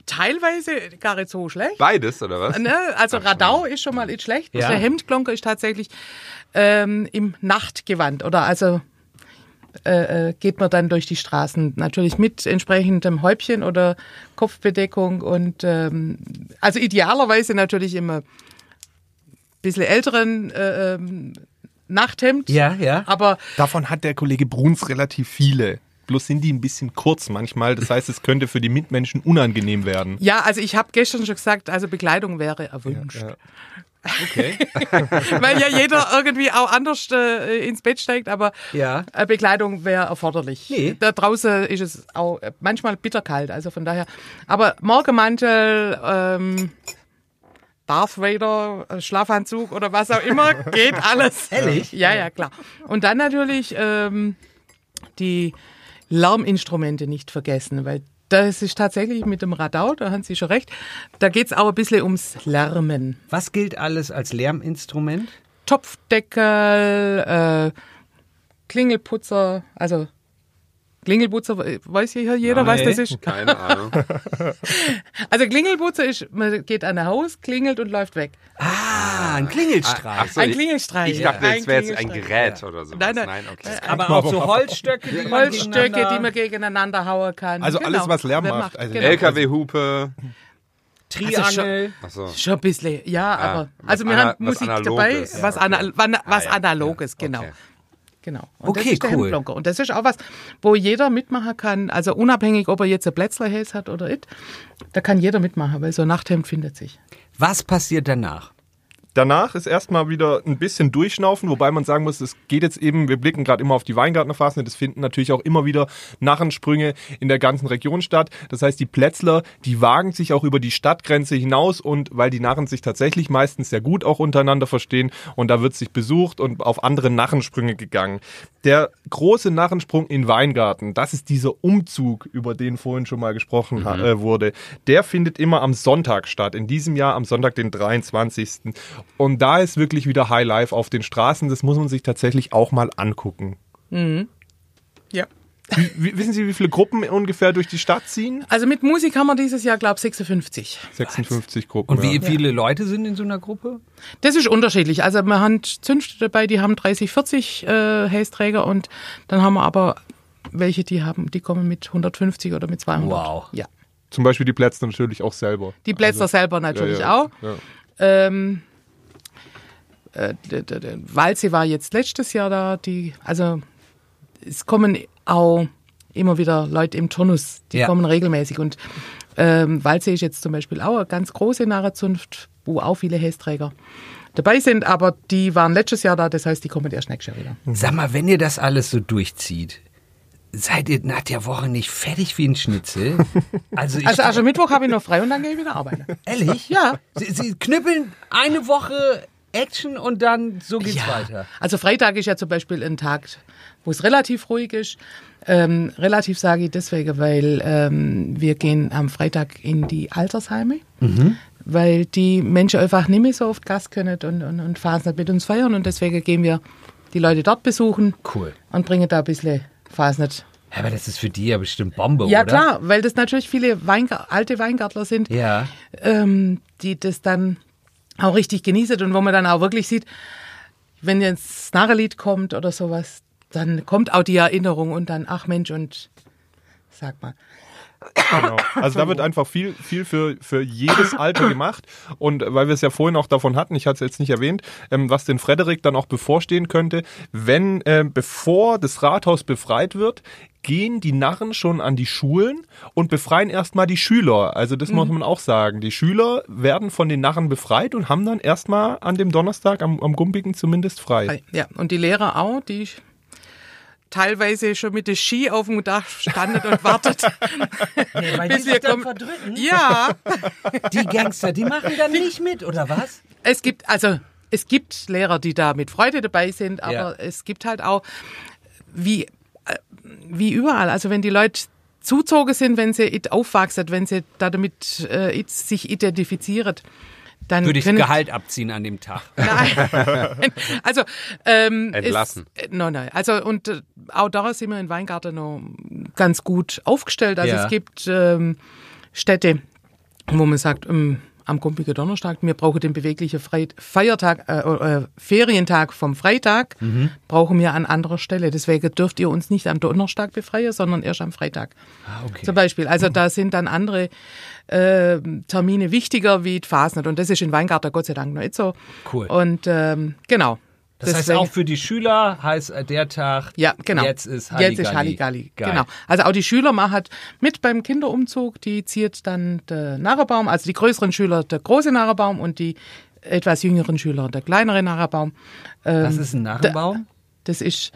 teilweise gar nicht so schlecht. Beides, oder was? Ne? Also Radau ist schon mal nicht schlecht. Ja. Der Hemdklonker ist tatsächlich ähm, im Nachtgewand. Oder also äh, äh, geht man dann durch die Straßen. Natürlich mit entsprechendem Häubchen oder Kopfbedeckung. Und ähm, also idealerweise natürlich immer ein bisschen älteren äh, ähm, Nachthemd. Ja, ja. Aber Davon hat der Kollege Bruns relativ viele. Bloß sind die ein bisschen kurz manchmal. Das heißt, es könnte für die Mitmenschen unangenehm werden. ja, also ich habe gestern schon gesagt, also Bekleidung wäre erwünscht. Ja. Okay. <laughs> Weil ja jeder irgendwie auch anders äh, ins Bett steigt, aber Ja. äh, Bekleidung wäre erforderlich. Nee. Da draußen ist es auch äh, manchmal bitterkalt, also von daher. Aber Morgenmantel, ähm, Darth Vader, äh, Schlafanzug oder was auch immer, <laughs> geht alles. Ehrlich? Ja, ja, klar. Und dann natürlich ähm, die Lärminstrumente nicht vergessen, weil das ist tatsächlich mit dem Radau, da haben Sie schon recht, da geht's auch ein bisschen ums Lärmen. Was gilt alles als Lärminstrument? Topfdeckel, äh, Klingelputzer, also Klingelputzer, weiß hier jeder, was das ist. Keine Ahnung. <laughs> Also Klingelputzer ist, man geht an ein Haus, klingelt und läuft weg. Ah, ein Klingelstreich. Ach so, Ein ich- Klingelstreich. Ich dachte, das wäre jetzt ein. Gerät oder so. Nein, nein. okay. Aber auch so Holzstöcke, die man Holzstöcke, gegeneinander- die man gegeneinander hauen kann. Also alles, was Lärm macht. Also genau. LKW-Hupe. Triangel. Ach so. Schon ein bisschen, ja, aber was also wir haben was Musik Analoges. dabei, was, Ja, okay. ana, wann- was Ah, ja. Analoges, genau. Okay. Genau. Und Okay, das ist der cool. Hemdblonker. Und das ist auch was, wo jeder mitmachen kann. Also unabhängig, ob er jetzt ein Plätzlerhäs hat oder nicht, da kann jeder mitmachen, weil so ein Nachthemd findet sich. Was passiert danach? Danach ist erstmal wieder ein bisschen durchschnaufen, wobei man sagen muss, es geht jetzt eben, wir blicken gerade immer auf die Weingartnerphasen, das finden natürlich auch immer wieder Narrensprünge in der ganzen Region statt. Das heißt, die Plätzler, die wagen sich auch über die Stadtgrenze hinaus und weil die Narren sich tatsächlich meistens sehr gut auch untereinander verstehen und da wird sich besucht und auf andere Narrensprünge gegangen. Der große Narrensprung in Weingarten, das ist dieser Umzug, über den vorhin schon mal gesprochen ha- äh, wurde, der findet immer am Sonntag statt. In diesem Jahr am Sonntag, den 23. Und da ist wirklich wieder High Life auf den Straßen. Das muss man sich tatsächlich auch mal angucken. Ja. Wie, wie, wissen Sie, wie viele Gruppen ungefähr durch die Stadt ziehen? Also mit Musik haben wir dieses Jahr, glaube ich, 56. 56 Gruppen. Und wie ja. viele Leute sind in so einer Gruppe? Das ist unterschiedlich. Also wir haben Zünfte dabei, die haben 30, 40 äh, Hästräger und dann haben wir aber welche, die haben, die kommen mit 150 oder mit 200. Wow. Ja. Zum Beispiel die Plätze natürlich auch selber. Die Plätzler selber natürlich ja, auch. Ja. Ähm, äh, der, der, der Waldsee war jetzt letztes Jahr da. Die, also es kommen auch immer wieder Leute im Turnus, die Ja. kommen regelmäßig. Und ähm, Waldsee ist jetzt zum Beispiel auch eine ganz große Narrenzunft, wo auch viele Hästräger dabei sind, aber die waren letztes Jahr da, das heißt, die kommen erst nächstes Jahr wieder. Sag mal, wenn ihr das alles so durchzieht, seid ihr nach der Woche nicht fertig wie ein Schnitzel? <laughs> Also, ich Also Aschermittwoch habe ich noch frei und dann gehe ich wieder arbeiten. ehrlich? Ja. Sie, Sie knüppeln eine Woche Action und dann so geht's Ja. weiter. Also Freitag ist ja zum Beispiel ein Tag, wo es relativ ruhig ist. Ähm, relativ sage ich deswegen, weil ähm, wir gehen am Freitag in die Altersheime, weil die Menschen einfach nicht mehr so oft Gas können und, und, und fahren nicht mit uns feiern und deswegen gehen wir die Leute dort besuchen Cool. und bringen da ein bisschen Fasnet. Ja, aber das ist für die ja bestimmt Bombe, Ja oder? klar, weil das natürlich viele Weinga alte Weingärtler sind, Ja. ähm, die das dann auch richtig genießen und wo man dann auch wirklich sieht, wenn jetzt das Narrelied kommt oder sowas, dann kommt auch die Erinnerung und dann, ach Mensch, und sag mal. Genau. Also da wird einfach viel, viel für, für jedes Alter <coughs> gemacht. Und weil wir es ja vorhin auch davon hatten, ich hatte es jetzt nicht erwähnt, ähm, was den Frederik dann auch bevorstehen könnte, wenn, äh, bevor das Rathaus befreit wird, gehen die Narren schon an die Schulen und befreien erstmal die Schüler. Also das muss man auch sagen. Die Schüler werden von den Narren befreit und haben dann erstmal an dem Donnerstag am, am Gumpigen zumindest frei. Ja, und die Lehrer auch, die teilweise schon mit der Ski auf dem Dach standen und wartet. <laughs> Nee, weil Bis wir kommen. verdrücken. ja, <laughs> Die Gangster, die machen dann nicht mit, oder was? es gibt, also es gibt Lehrer, die da mit Freude dabei sind, aber Ja. es gibt halt auch, wie, äh, wie überall, also wenn die Leute zuzogen sind, wenn sie it aufwachsen, wenn sie da damit äh, it sich identifizieren, dann Würde ich können, Gehalt abziehen an dem Tag. <laughs> Nein. also ähm, Entlassen. Ist, äh, nein, nein. Also und äh, auch da sind wir in Weingarten noch ganz gut aufgestellt. Also Ja. es gibt ähm, Städte, wo man sagt, ähm, am kompigen Donnerstag, wir brauchen den beweglichen Freit Feiertag, äh, äh, Ferientag vom Freitag, Mhm. brauchen wir an anderer Stelle. Deswegen dürft ihr uns nicht am Donnerstag befreien, sondern erst am Freitag. Ah, okay. Zum Beispiel. Also da sind dann andere äh, Termine wichtiger wie die Fasnet. Und das ist in Weingarten Gott sei Dank noch nicht so. Cool. Und ähm, genau. Das heißt Deswegen- auch für die Schüler heißt äh, der Tag, ja, genau. jetzt ist Halligalli. Jetzt ist Halligalli. Geil. Genau. Also auch die Schüler machen mit beim Kinderumzug, die zieht dann der Narrenbaum, also die größeren Schüler der große Narrenbaum und die etwas jüngeren Schüler der kleinere Narrenbaum. Ähm, Was ist ein Narrenbaum? Das ist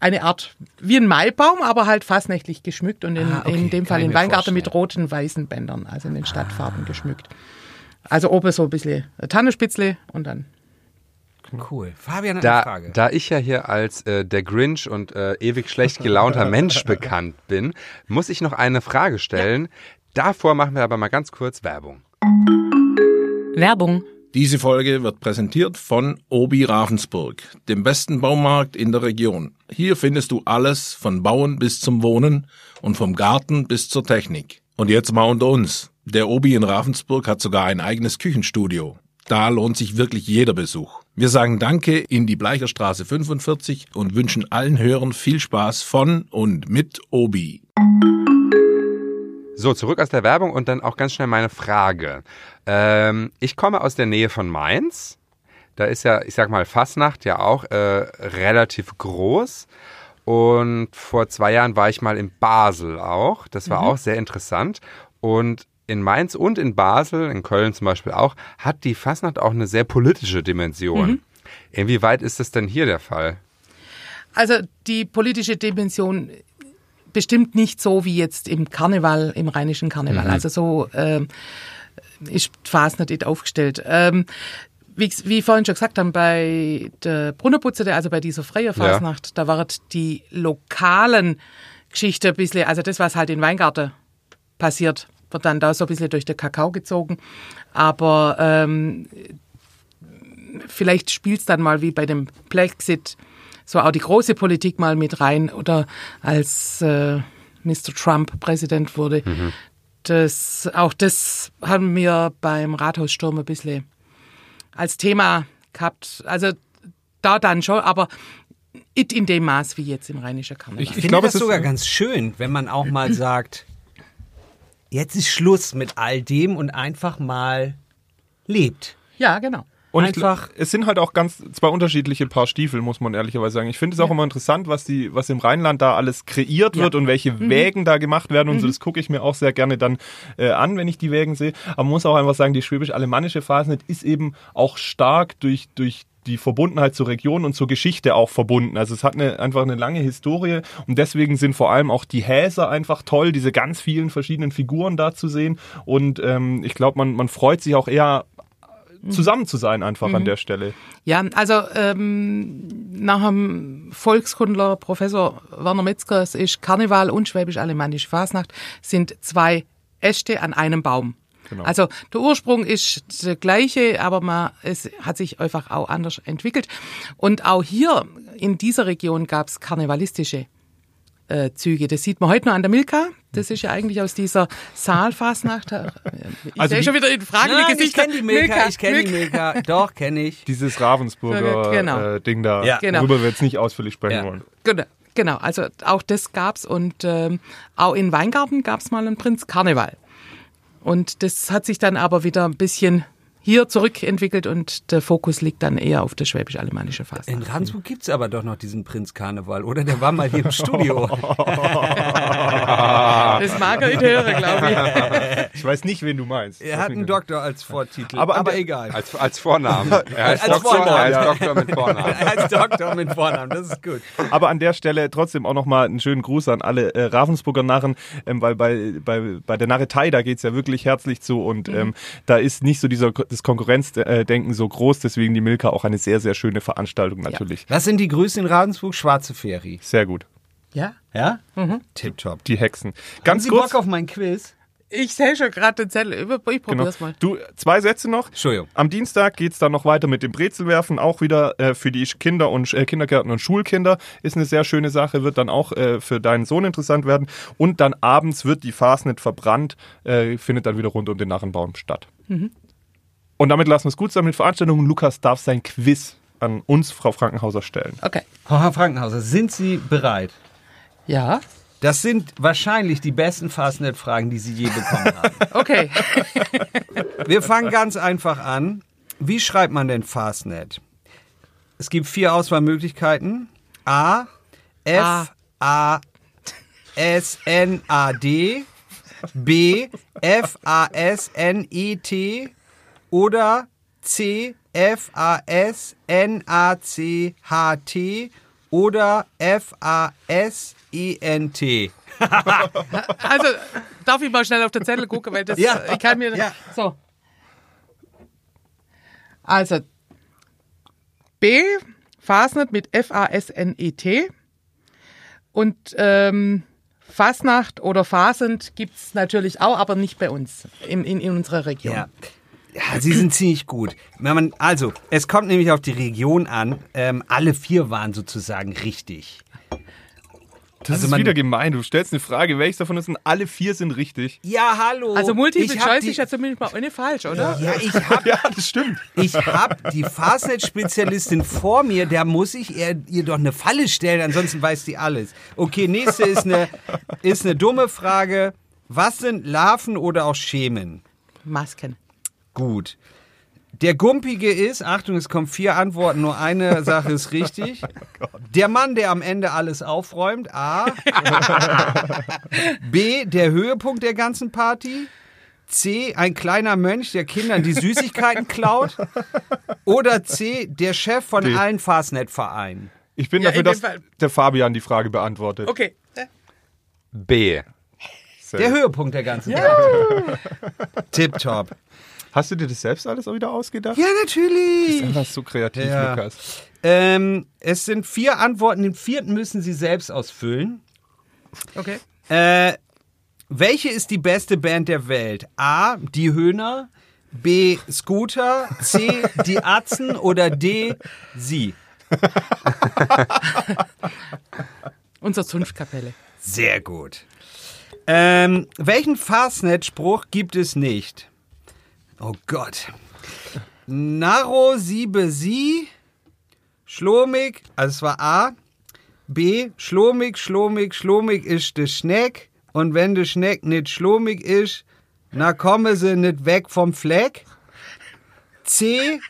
eine Art wie ein Maibaum, aber halt fastnächtlich geschmückt und in, Ah, okay. in dem Fall in Weingarten mit vorstellen. roten, weißen Bändern, also in den Stadtfarben geschmückt. Also oben so ein bisschen Tannenspitzle und dann Cool. Fabian hat eine Da, Frage. da ich ja hier als äh, der Grinch und äh, ewig schlecht gelaunter <laughs> Mensch bekannt bin, muss ich noch eine Frage stellen. Davor machen wir aber mal ganz kurz Werbung. Werbung. Diese Folge wird präsentiert von Obi Ravensburg, dem besten Baumarkt in der Region. Hier findest du alles von Bauen bis zum Wohnen und vom Garten bis zur Technik. Und jetzt mal unter uns. Der Obi in Ravensburg hat sogar ein eigenes Küchenstudio. Da lohnt sich wirklich jeder Besuch. Wir sagen Danke in die Bleicherstraße 45 und wünschen allen Hörern viel Spaß von und mit Obi. So, zurück aus der Werbung und dann auch ganz schnell meine Frage. Ähm, ich komme aus der Nähe von Mainz. Da ist ja, ich sag mal, Fasnacht ja auch äh, relativ groß. Und vor zwei Jahren war ich mal in Basel auch. Das war auch sehr interessant. Und in Mainz und in Basel, in Köln zum Beispiel auch, hat die Fasnacht auch eine sehr politische Dimension. Inwieweit ist das denn hier der Fall? Also die politische Dimension bestimmt nicht so wie jetzt im Karneval, im rheinischen Karneval. Also so ähm, ist Fasnacht nicht aufgestellt. Ähm, wie, wie vorhin schon gesagt haben, bei der Brunnerputze, also bei dieser freien Fasnacht, da waren die lokalen Geschichten ein bisschen, also das, was halt in Weingarten passiert, wird dann da so ein bisschen durch den Kakao gezogen. Aber ähm, vielleicht spielt es dann mal wie bei dem Brexit so auch die große Politik mal mit rein oder als äh, Mr. Trump Präsident wurde. Das, auch das haben wir beim Rathaussturm ein bisschen als Thema gehabt. Also da dann schon, aber nicht in dem Maß wie jetzt im Rheinischen Karneval. Ich- Ich finde glaube, das es ist- sogar ganz schön, wenn man auch mal <clears throat> sagt, jetzt ist Schluss mit all dem und einfach mal lebt. ja, genau. Und ich Einfach- es sind halt auch ganz zwei unterschiedliche Paar Stiefel, muss man ehrlicherweise sagen. Ich finde es auch immer interessant, was die, was im Rheinland da alles kreiert wird und welche Wägen da gemacht werden und so. Das gucke ich mir auch sehr gerne dann äh, an, wenn ich die Wägen sehe. Aber man muss auch einfach sagen, die schwäbisch-alemannische Fasnet ist eben auch stark durch, durch die Verbundenheit zur Region und zur Geschichte auch verbunden. Also es hat eine, einfach eine lange Historie und deswegen sind vor allem auch die Häser einfach toll, diese ganz vielen verschiedenen Figuren da zu sehen. Und ähm, ich glaube, man, man freut sich auch eher zusammen zu sein einfach an der Stelle. Ja, also ähm, nach dem Volkskundler Professor Werner Metzger, es ist Karneval und Schwäbisch-Alemannische Fasnacht sind zwei Äste an einem Baum. Genau. Also der Ursprung ist der gleiche, aber man, es hat sich einfach auch anders entwickelt. Und auch hier in dieser Region gab es karnevalistische äh, Züge. Das sieht man heute noch an der Milka. Das ist ja eigentlich aus dieser Saalfasnacht. <laughs> Ich Also sehe schon wieder in fragende Nein, ich Gesichter. kenne die Milka, ich kenne die Milka. Doch, kenne ich. Dieses Ravensburger <laughs> Genau. äh, Ding da, Ja. Genau. worüber wir jetzt nicht ausführlich sprechen Ja. wollen. Genau, genau. Also auch das gab's und ähm, auch in Weingarten gab's mal einen Prinz Karneval. Und das hat sich dann aber wieder ein bisschen hier zurückentwickelt und der Fokus liegt dann eher auf der schwäbisch-alemannische Phase. In Ravensburg gibt es aber doch noch diesen Prinz Karneval, oder? Der war mal hier im <laughs> Studio. <laughs> <laughs> Das mag er nicht hören, glaube ich. <laughs> Ich weiß nicht, wen du meinst. Er hat einen Doktor als Vortitel, Aber aber, egal. Als, als Vornamen. <laughs> Er heißt, Als Doktor, Vornamen, er heißt ja. Doktor mit Vornamen. Als Doktor mit Vornamen, das ist gut. Aber an der Stelle trotzdem auch nochmal einen schönen Gruß an alle äh, Ravensburger Narren, ähm, weil bei, bei, bei der Narretei, da geht's ja wirklich herzlich zu und ähm, da ist nicht so dieser das Konkurrenzdenken so groß, deswegen die Milka auch eine sehr, sehr schöne Veranstaltung natürlich. Was sind die Grüße in Ravensburg? Schwarze Ferie. Sehr gut. Ja. Ja? Tipptopp. Die Hexen. Haben Ganz Sie kurz. Bock auf mein Quiz? Ich sehe schon gerade den Zettel. Ich Genau. probier's mal. Du, zwei Sätze noch. Entschuldigung. Am Dienstag geht's dann noch weiter mit dem Brezelwerfen, auch wieder äh, für die Kinder und äh, Kindergärten und Schulkinder. Ist eine sehr schöne Sache, wird dann auch äh, für deinen Sohn interessant werden. Und dann abends wird die Fasnet verbrannt, äh, findet dann wieder rund um den Narrenbaum statt. Und damit lassen wir es gut sein mit Veranstaltungen. Lukas darf sein Quiz an uns, Frau Frankenhauser, stellen. Okay. Frau Frankenhauser, sind Sie bereit? Ja. Das sind wahrscheinlich die besten Fastnet-Fragen, die Sie je bekommen haben. <laughs> Okay. Wir fangen ganz einfach an. Wie schreibt man denn Fastnet? Es gibt vier Auswahlmöglichkeiten. A, F, A, S, N, A, D. B, F, A, S, N, E, T. Oder C, F, A, S, N, A, C, H, T. Oder F, A, S, E, N, T. Also, darf ich mal schnell auf den Zettel gucken, weil das, Ja. ich kann mir, Ja. so. Also, B, Fasnet mit F-A-S-N-E-T. Und ähm, Fasnacht oder Fasend gibt es natürlich auch, aber nicht bei uns, in, in, in unserer Region. Ja. Ja, sie sind ziemlich gut. Man, also, es kommt nämlich auf die Region an. Ähm, alle vier waren sozusagen richtig. Das Also ist man- wieder gemein. Du stellst eine Frage, welches davon ist und alle vier sind richtig. Ja, hallo. Also Multiple Choice ist ja zumindest mal eine falsch, oder? Ja, ich hab, <laughs> Ja, das stimmt. ich hab die Fastnet-Spezialistin vor mir, da muss ich ihr, ihr doch eine Falle stellen, ansonsten weiß die alles. Okay, nächste ist eine, ist eine dumme Frage. Was sind Larven oder auch Schemen? Masken. Gut. Der Gumpige ist, Achtung, es kommen vier Antworten, nur eine Sache ist richtig. <laughs> Der Mann, der am Ende alles aufräumt, A. <laughs> B, der Höhepunkt der ganzen Party. C, ein kleiner Mönch, der Kindern die Süßigkeiten klaut. Oder C, der Chef von D. allen Fastnet-Vereinen. Ich bin Ja, dafür, dass Fall- der Fabian die Frage beantwortet. Okay. B. Der. Höhepunkt der ganzen Party. Tipptopp. Hast du dir das selbst alles auch wieder ausgedacht? Ja, natürlich. Du warst so kreativ, Ja. Lukas. Ähm, es sind vier Antworten, den vierten müssen Sie selbst ausfüllen. Okay. Äh, welche ist die beste Band der Welt? A. Die Höhner. B. Scooter. C. Die Atzen. Oder D. Sie. <laughs> Unsere Zunftkapelle. Sehr gut. Ähm, welchen Fastnet-Spruch gibt es nicht? Oh Gott. Narro siebe sie. Schlomig, also es war A. B. Schlomig, schlomig, schlomig ist de Schneck. Und wenn de Schneck nicht schlomig ist, na komme sie nicht weg vom Fleck. C.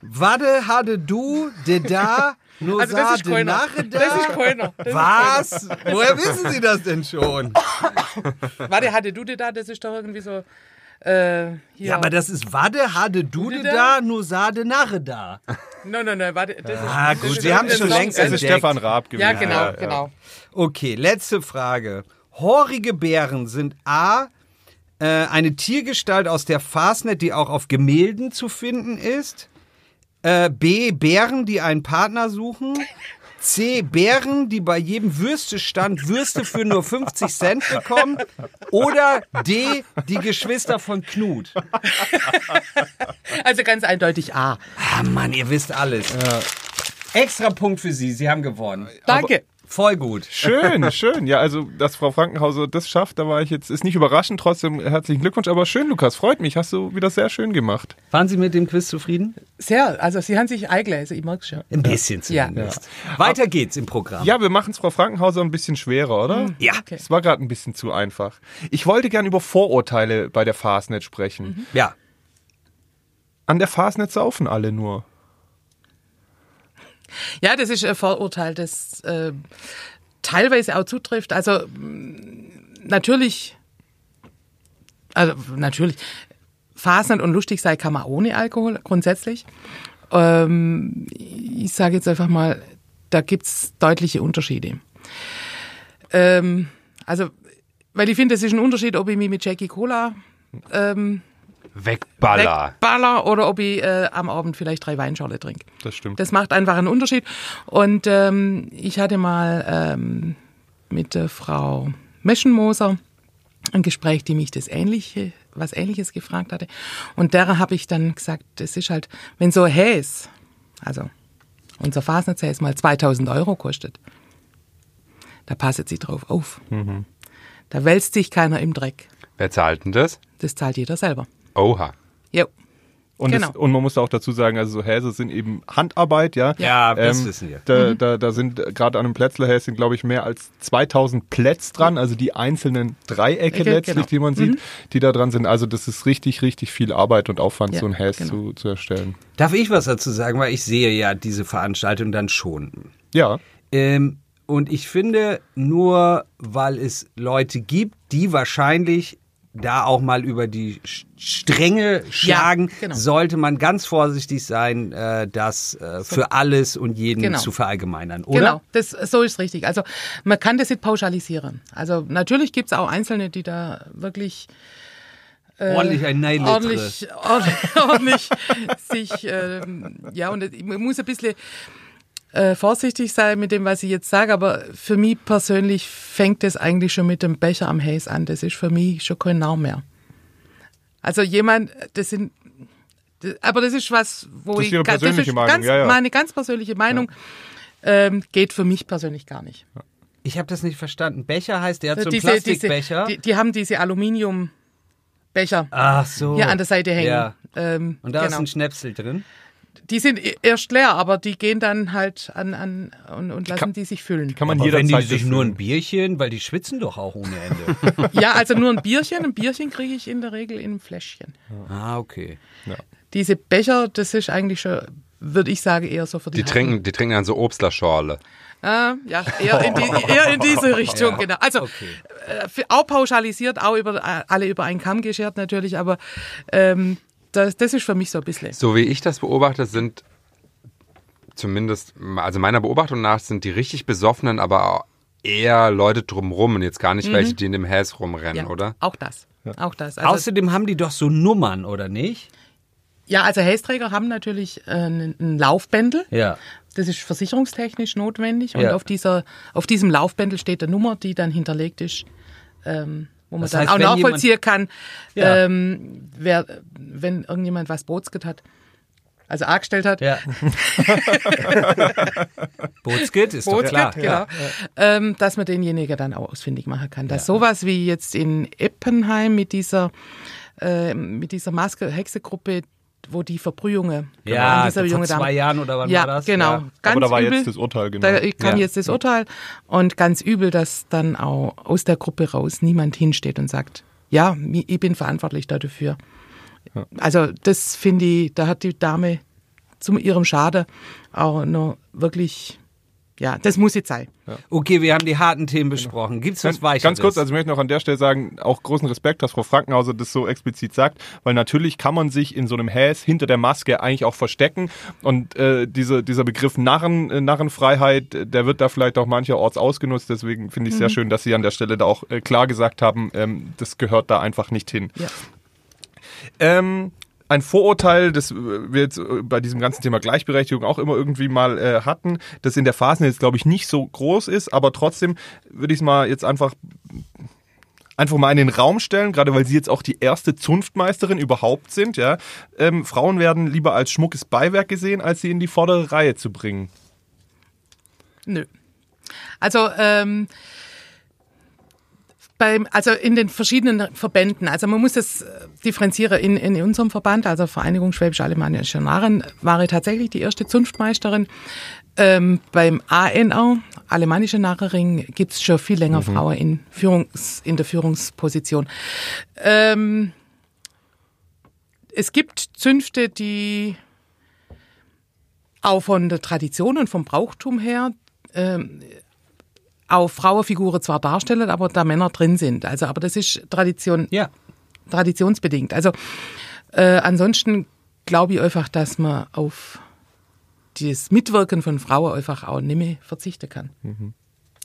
Wadde hatte du de da, nur Also das ist de. Narre da. Das ist keiner. Das ist Was? Woher wissen Sie das denn schon? Warte, hatte du dir da? Das ist doch irgendwie so. Äh. Ja, aber das ist Wadde, hatte Dude da, nur sah de Narre da. <laughs> Nein, nein, nein, warte. Das Ah, ist, gut, das Sie haben es schon längst entdeckt. Stefan Raab gewesen. Ja, genau, genau. Okay, letzte Frage. Horrige Bären sind A. Äh, eine Tiergestalt aus der Fastnet, die auch auf Gemälden zu finden ist. Äh, B. Bären, die einen Partner suchen. C. Bären, die bei jedem Würstestand Würste für nur 50 Cent bekommen. Oder D. Die Geschwister von Knut. Also ganz eindeutig A. Ah, Mann, ihr wisst alles. Extra Punkt für Sie. Sie haben gewonnen. Danke. Voll gut. Schön, <laughs> schön. Ja, also, dass Frau Frankenhauser das schafft, da war ich jetzt, ist nicht überraschend, trotzdem herzlichen Glückwunsch, aber schön, Lukas, freut mich, hast du wieder sehr schön gemacht. Waren Sie mit dem Quiz zufrieden? Sehr, also Sie haben sich eingelesen, ich mag's schon. Ein bisschen Ja. zumindest. Weiter geht's im Programm. Ja, wir machen es Frau Frankenhauser ein bisschen schwerer, oder? Ja. Okay. Es war gerade ein bisschen zu einfach. Ich wollte gern über Vorurteile bei der Fastnet sprechen. Ja. Mhm. An der Fastnet saufen alle nur. Ja, das ist ein Vorurteil, das äh, teilweise auch zutrifft. Also natürlich, also natürlich, Fasern und lustig sein kann man ohne Alkohol grundsätzlich. Ähm, ich sage jetzt einfach mal, da gibt's deutliche Unterschiede. Ähm, also, weil ich finde, es ist ein Unterschied, ob ich mich mit Jackie Cola ähm, Wegballer. wegballer oder ob ich äh, am Abend vielleicht drei Weinschorle trinke. Das stimmt. Das macht einfach einen Unterschied. Und ähm, ich hatte mal ähm, mit der Frau Meschenmoser ein Gespräch, die mich das Ähnliche, was Ähnliches gefragt hatte. Und der habe ich dann gesagt, das ist halt, wenn so Häs, also unser Fasnetshäs mal 2000 Euro kostet, da passet sie drauf auf. Da wälzt sich keiner im Dreck. Wer zahlt denn das? Das zahlt jeder selber. Oha. Jo. Und, Genau. es, und man muss auch dazu sagen, also so Häse sind eben Handarbeit, ja. Ja, das Ähm, wissen wir. Da, da, da sind gerade an einem Plätzlerhäschen, glaube ich, mehr als 2000 Plätz dran, also die einzelnen Dreiecke Ecke, letztlich, genau. die man sieht, die da dran sind. Also das ist richtig, richtig viel Arbeit und Aufwand, Ja, so ein Häs genau. zu, zu erstellen. Darf ich was dazu sagen, weil ich sehe ja diese Veranstaltung dann schon. Ja, Ähm, und ich finde, nur weil es Leute gibt, die wahrscheinlich da auch mal über die Stränge schlagen, genau. sollte man ganz vorsichtig sein, äh, das äh, für alles und jeden Genau. zu verallgemeinern, oder? Genau, das, so ist richtig. Also man kann das nicht pauschalisieren. Also natürlich gibt es auch Einzelne, die da wirklich Ordentlich ein. Äh, ordentlich, ordentlich, <laughs> ordentlich sich, ähm, ja, und ich muss ein bisschen äh, vorsichtig sein mit dem, was ich jetzt sage, aber für mich persönlich fängt es eigentlich schon mit dem Becher am Häs an. Das ist für mich schon kein Name mehr. Also jemand, das sind, das, aber das ist was, wo Das ist ich, Ihre persönliche das ist Meinung, ganz, ja, ja. meine ganz persönliche Meinung, ähm, geht für mich persönlich gar nicht. Ich habe das nicht verstanden. Becher heißt, der hat so einen diese, Plastikbecher. Diese, die, die haben diese Aluminiumbecher Ach so. hier an der Seite hängen. Ja. Ähm, Und da ist genau. ein Schnäpsel drin. Die sind e- erst leer, aber die gehen dann halt an, an und, und lassen kann- die sich füllen. kann man Aber wenn jederzeit die sich nur ein. Bierchen, weil die schwitzen doch auch ohne Ende. <laughs> Ja, also nur ein Bierchen. Ein Bierchen kriege ich in der Regel in einem Fläschchen. ah, okay. Diese Becher, das ist eigentlich schon, würde ich sagen, eher so für die Die trinken, die trinken dann so Obstlerschorle. Ah, ja, eher in, die, eher in diese <laughs> Richtung, genau. Also äh, für, auch pauschalisiert, auch über äh, alle über einen Kamm geschert natürlich, aber ähm, das, das ist für mich so ein bisschen. So wie ich das beobachte, sind zumindest, also meiner Beobachtung nach, sind die richtig Besoffenen, aber eher Leute drumrum und jetzt gar nicht welche, die in dem Häs rumrennen, Ja, oder? Auch das. Auch das. Also, Außerdem haben die doch so Nummern, oder nicht? ja, also Hästräger haben natürlich äh, einen einen Laufbändel. Ja. Das ist versicherungstechnisch notwendig. Und Ja. auf, dieser, auf diesem Laufbändel steht eine Nummer, die dann hinterlegt ist, ähm, wo man Das dann heißt, auch wenn nachvollziehen kann, Ja. ähm, wer, wenn irgendjemand was Botsget hat. Also angestellt hat. Ja. <laughs> Bootskit ist doch Botsget, klar. genau. Ähm, dass man denjenigen dann auch ausfindig machen kann. Dass sowas wie jetzt in Eppenheim mit dieser, äh, mit dieser Maske-Hexegruppe, wo die Verbrühungen Ja, an dieser vor junge zwei Dame- Jahren oder wann ja, war das? Genau. Ja. Ganz Aber da war übel. jetzt das Urteil, genau. Da kam Ja. jetzt das Urteil und ganz übel, dass dann auch aus der Gruppe raus niemand hinsteht und sagt, ja, ich bin verantwortlich dafür. Also das finde ich, da hat die Dame zu ihrem Schade auch noch wirklich, ja, das muss jetzt sein. Okay, wir haben die harten Themen besprochen. Gibt's was Ganz, Weicheres? ganz kurz, also ich möchte noch an der Stelle sagen, auch großen Respekt, dass Frau Frankenhauser das so explizit sagt, weil natürlich kann man sich in so einem Häs hinter der Maske eigentlich auch verstecken und äh, diese, dieser Begriff Narren, äh, Narrenfreiheit, der wird da vielleicht auch mancherorts ausgenutzt, deswegen finde ich Mhm. sehr schön, dass Sie an der Stelle da auch äh, klar gesagt haben, ähm, das gehört da einfach nicht hin. Ja. Ähm, ein Vorurteil, das wir jetzt äh, bei diesem ganzen Thema Gleichberechtigung auch immer irgendwie mal äh, hatten, das in der Phasen jetzt, glaube ich, nicht so groß ist, aber trotzdem würde ich es mal jetzt einfach einfach mal in den Raum stellen, gerade weil Sie jetzt auch die erste Zunftmeisterin überhaupt sind. Ja, ähm, Frauen werden lieber als schmuckes Beiwerk gesehen, als sie in die vordere Reihe zu bringen. Nö. Also, ähm, beim, also in den verschiedenen Verbänden, also man muss das äh, differenzieren. In, in unserem Verband, also Vereinigung Schwäbisch-Alemannischer Narren, war ich tatsächlich die erste Zunftmeisterin. Ähm, beim ANR, Alemannische Narrering, gibt's schon viel länger Frauen in, Führungs-, in der Führungsposition. Ähm, es gibt Zünfte, die auch von der Tradition und vom Brauchtum her ähm, auch Frauenfiguren zwar darstellen, aber da Männer drin sind. Also, aber das ist Tradition, Ja. traditionsbedingt. Also äh, ansonsten glaube ich einfach, dass man auf das Mitwirken von Frauen einfach auch nicht mehr verzichten kann.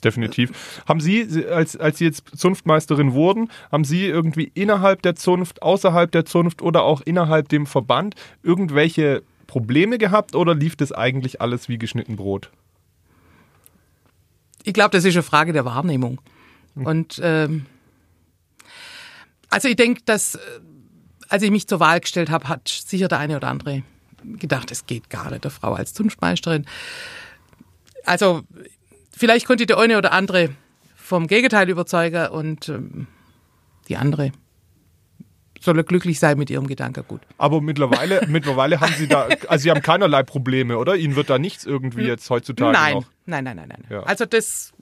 Definitiv. Haben Sie, Sie- als, als Sie jetzt Zunftmeisterin wurden, haben Sie irgendwie innerhalb der Zunft, außerhalb der Zunft oder auch innerhalb dem Verband irgendwelche Probleme gehabt oder lief das eigentlich alles wie geschnitten Brot? Ich glaube, das ist eine Frage der Wahrnehmung. Und ähm, Also ich denke, dass, äh, als ich mich zur Wahl gestellt habe, hat sicher der eine oder andere gedacht, es geht gar nicht, der Frau als Zunftmeisterin. Also vielleicht konnte der eine oder andere vom Gegenteil überzeugen und ähm, die andere soll glücklich sein mit ihrem Gedankengut. Aber mittlerweile, <laughs> mittlerweile haben Sie da, also Sie haben keinerlei Probleme, oder? Ihnen wird da nichts irgendwie jetzt heutzutage Nein, noch. nein, nein, nein, nein. Ja. Also das,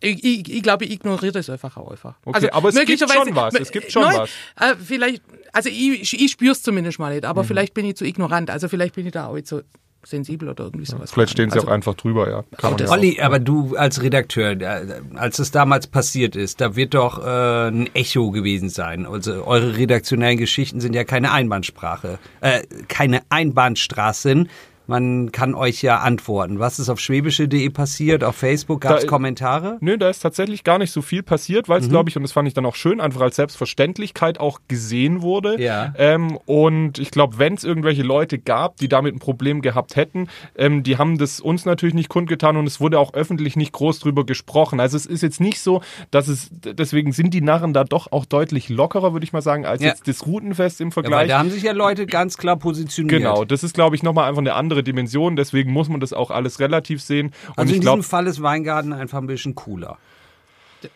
ich, ich, ich glaube, ich ignoriere das einfach auch einfach. Okay, also aber es gibt schon was, es gibt schon Nein, was. Äh, vielleicht, also ich, ich spüre es zumindest mal nicht, Mhm. aber vielleicht bin ich zu ignorant, also vielleicht bin ich da auch nicht so sensibel oder irgendwie sowas. Vielleicht stehen Sie also, auch einfach drüber, ja. Kann man ja auch. Olli, aber du als Redakteur, äh, als es damals passiert ist, da wird doch äh, ein Echo gewesen sein. Also eure redaktionellen Geschichten sind ja keine Einbahnsprache, äh, keine Einbahnstraßen. Man kann euch ja antworten. Was ist auf schwäbische.de passiert? Auf Facebook gab es Kommentare? Nö, da ist tatsächlich gar nicht so viel passiert, Mhm. weil es, glaube ich, und das fand ich dann auch schön, einfach als Selbstverständlichkeit auch gesehen wurde. Ja. Ähm, und ich glaube, wenn es irgendwelche Leute gab, die damit ein Problem gehabt hätten, ähm, die haben das uns natürlich nicht kundgetan und es wurde auch öffentlich nicht groß drüber gesprochen. Also es ist jetzt nicht so, dass es, deswegen sind die Narren da doch auch deutlich lockerer, würde ich mal sagen, als Ja. jetzt das Routenfest im Ja, Vergleich. da haben sich ja Leute ganz klar positioniert. Genau, das ist, glaube ich, nochmal einfach eine andere Dimension. Deswegen muss man das auch alles relativ sehen. Und Also ich in glaube, diesem Fall ist Weingarten einfach ein bisschen cooler.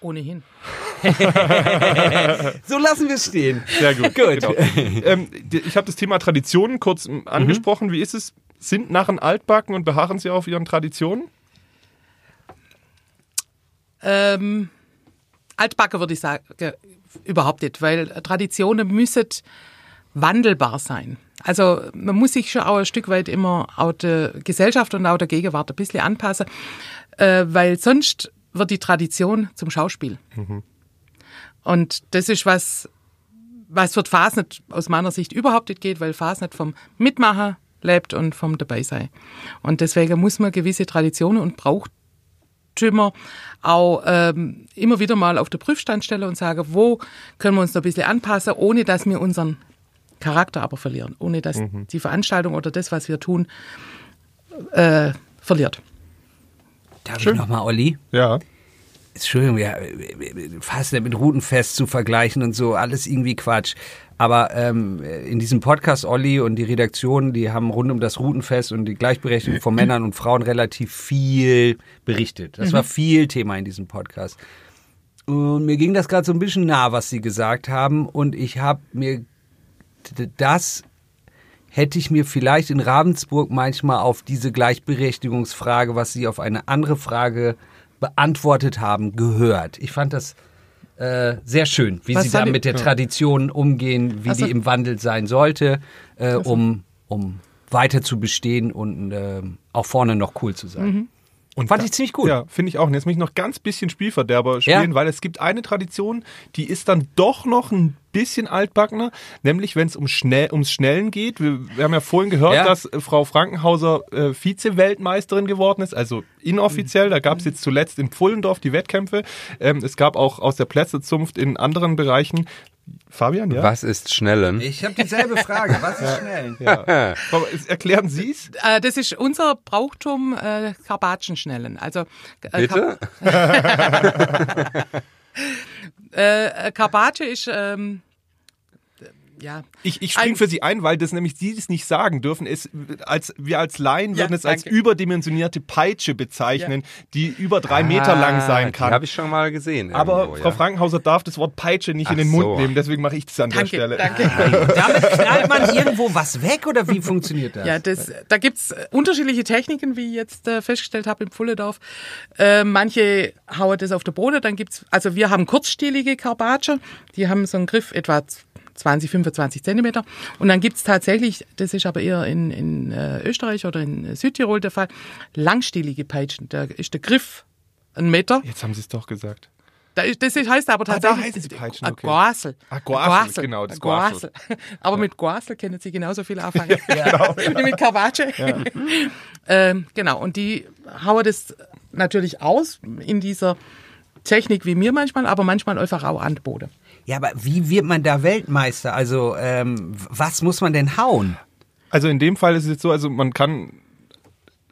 Ohnehin. <laughs> <laughs> So lassen wir es stehen. Sehr gut. Gut. Genau. ähm, ich habe das Thema Traditionen kurz m, angesprochen. Wie ist es? Sind Narren altbacken und beharren sie auf ihren Traditionen? Ähm, altbacken würde ich sagen, überhaupt nicht, weil Traditionen müssen wandelbar sein. Also man muss sich schon auch ein Stück weit immer auch der Gesellschaft und auch der Gegenwart ein bisschen anpassen, äh, weil sonst wird die Tradition zum Schauspiel. Und das ist was, was für Fasnet aus meiner Sicht überhaupt nicht geht, weil Fasnet vom Mitmachen lebt und vom Dabeisein. Und deswegen muss man gewisse Traditionen und Brauchtümer auch ähm, immer wieder mal auf den Prüfstand stellen und sagen, wo können wir uns da ein bisschen anpassen, ohne dass wir unseren Charakter aber verlieren, ohne dass die Veranstaltung oder das, was wir tun, äh, verliert. Darf ich nochmal, Olli? Ja. Entschuldigung, ja, fast mit Routenfest zu vergleichen und so, alles irgendwie Quatsch. Aber ähm, in diesem Podcast, Olli und die Redaktion, die haben rund um das Routenfest und die Gleichberechtigung von Männern und Frauen relativ viel berichtet. Das war viel Thema in diesem Podcast. Und mir ging das gerade so ein bisschen nah, was sie gesagt haben. Und ich habe mir das hätte ich mir vielleicht in Ravensburg manchmal auf diese Gleichberechtigungsfrage, was sie auf eine andere Frage beantwortet haben, gehört. Ich fand das äh, sehr schön, wie Was sie da mit der Tradition umgehen, wie Also- die im Wandel sein sollte, äh, um, um weiter zu bestehen und ähm, auch vorne noch cool zu sein. Und Fand da- ich ziemlich gut. Ja, finde ich auch. Und jetzt muss ich noch ganz bisschen Spielverderber spielen, Ja. weil es gibt eine Tradition, die ist dann doch noch ein bisschen altbackener, nämlich wenn es um schnell, ums Schnellen geht. Wir, wir haben ja vorhin gehört, Ja. dass äh, Frau Frankenhauser äh, Vize-Weltmeisterin geworden ist, also inoffiziell. Da gab es jetzt zuletzt in Pfullendorf die Wettkämpfe. Ähm, es gab auch aus der Plätzezunft in anderen Bereichen. Fabian, ja? Was ist Schnellen? Ich habe dieselbe Frage. Was ist schnell? ja. Frau- Erklären Sie es? Äh, das ist unser Brauchtum äh, Karpatschenschnellen. Also äh, Bitte? <laughs> Äh, Karpaccio ist ähm, ja Ich, ich springe für Sie ein, weil das nämlich Sie das nicht sagen dürfen. Es, als, wir als Laien Ja, würden es als überdimensionierte Peitsche bezeichnen, die über drei Meter lang sein Ah, Die kann. habe ich schon mal gesehen. Aber irgendwo, Frau ja. Frankenhauser darf das Wort Peitsche nicht in Ach den Mund so. nehmen, deswegen mache ich das an der danke, Stelle. danke. <laughs> Damit knallt man <laughs> irgendwo was weg oder wie funktioniert das? Ja, das, da gibt's äh, unterschiedliche Techniken, wie ich jetzt äh, festgestellt habe im Pfulledorf. Äh, manche hauen das auf der Boden, dann gibt's, also wir haben kurzstielige Karpaccio, die haben so einen Griff etwa 20, 25 Zentimeter. Und dann gibt's tatsächlich, das ist aber eher in, in äh, Österreich oder in Südtirol der Fall, langstielige Peitschen. Da ist der Griff ein Meter. Jetzt haben Sie es doch gesagt. Da ist, das heißt aber Ah, da tatsächlich. heißt es Peitschen, okay. Goasel. Ah, Ein Goasel, genau, das Goasel. <laughs> Aber mit Goasel können Sie genauso viel anfangen. <laughs> <laughs> Wie mit Carpaccio. ähm, genau, und die hauen das natürlich aus in dieser Technik wie mir manchmal, aber manchmal einfach auch an den Boden. Ja, aber wie wird man da Weltmeister? Also, ähm, was muss man denn hauen? Also in dem Fall ist es jetzt so, also man kann,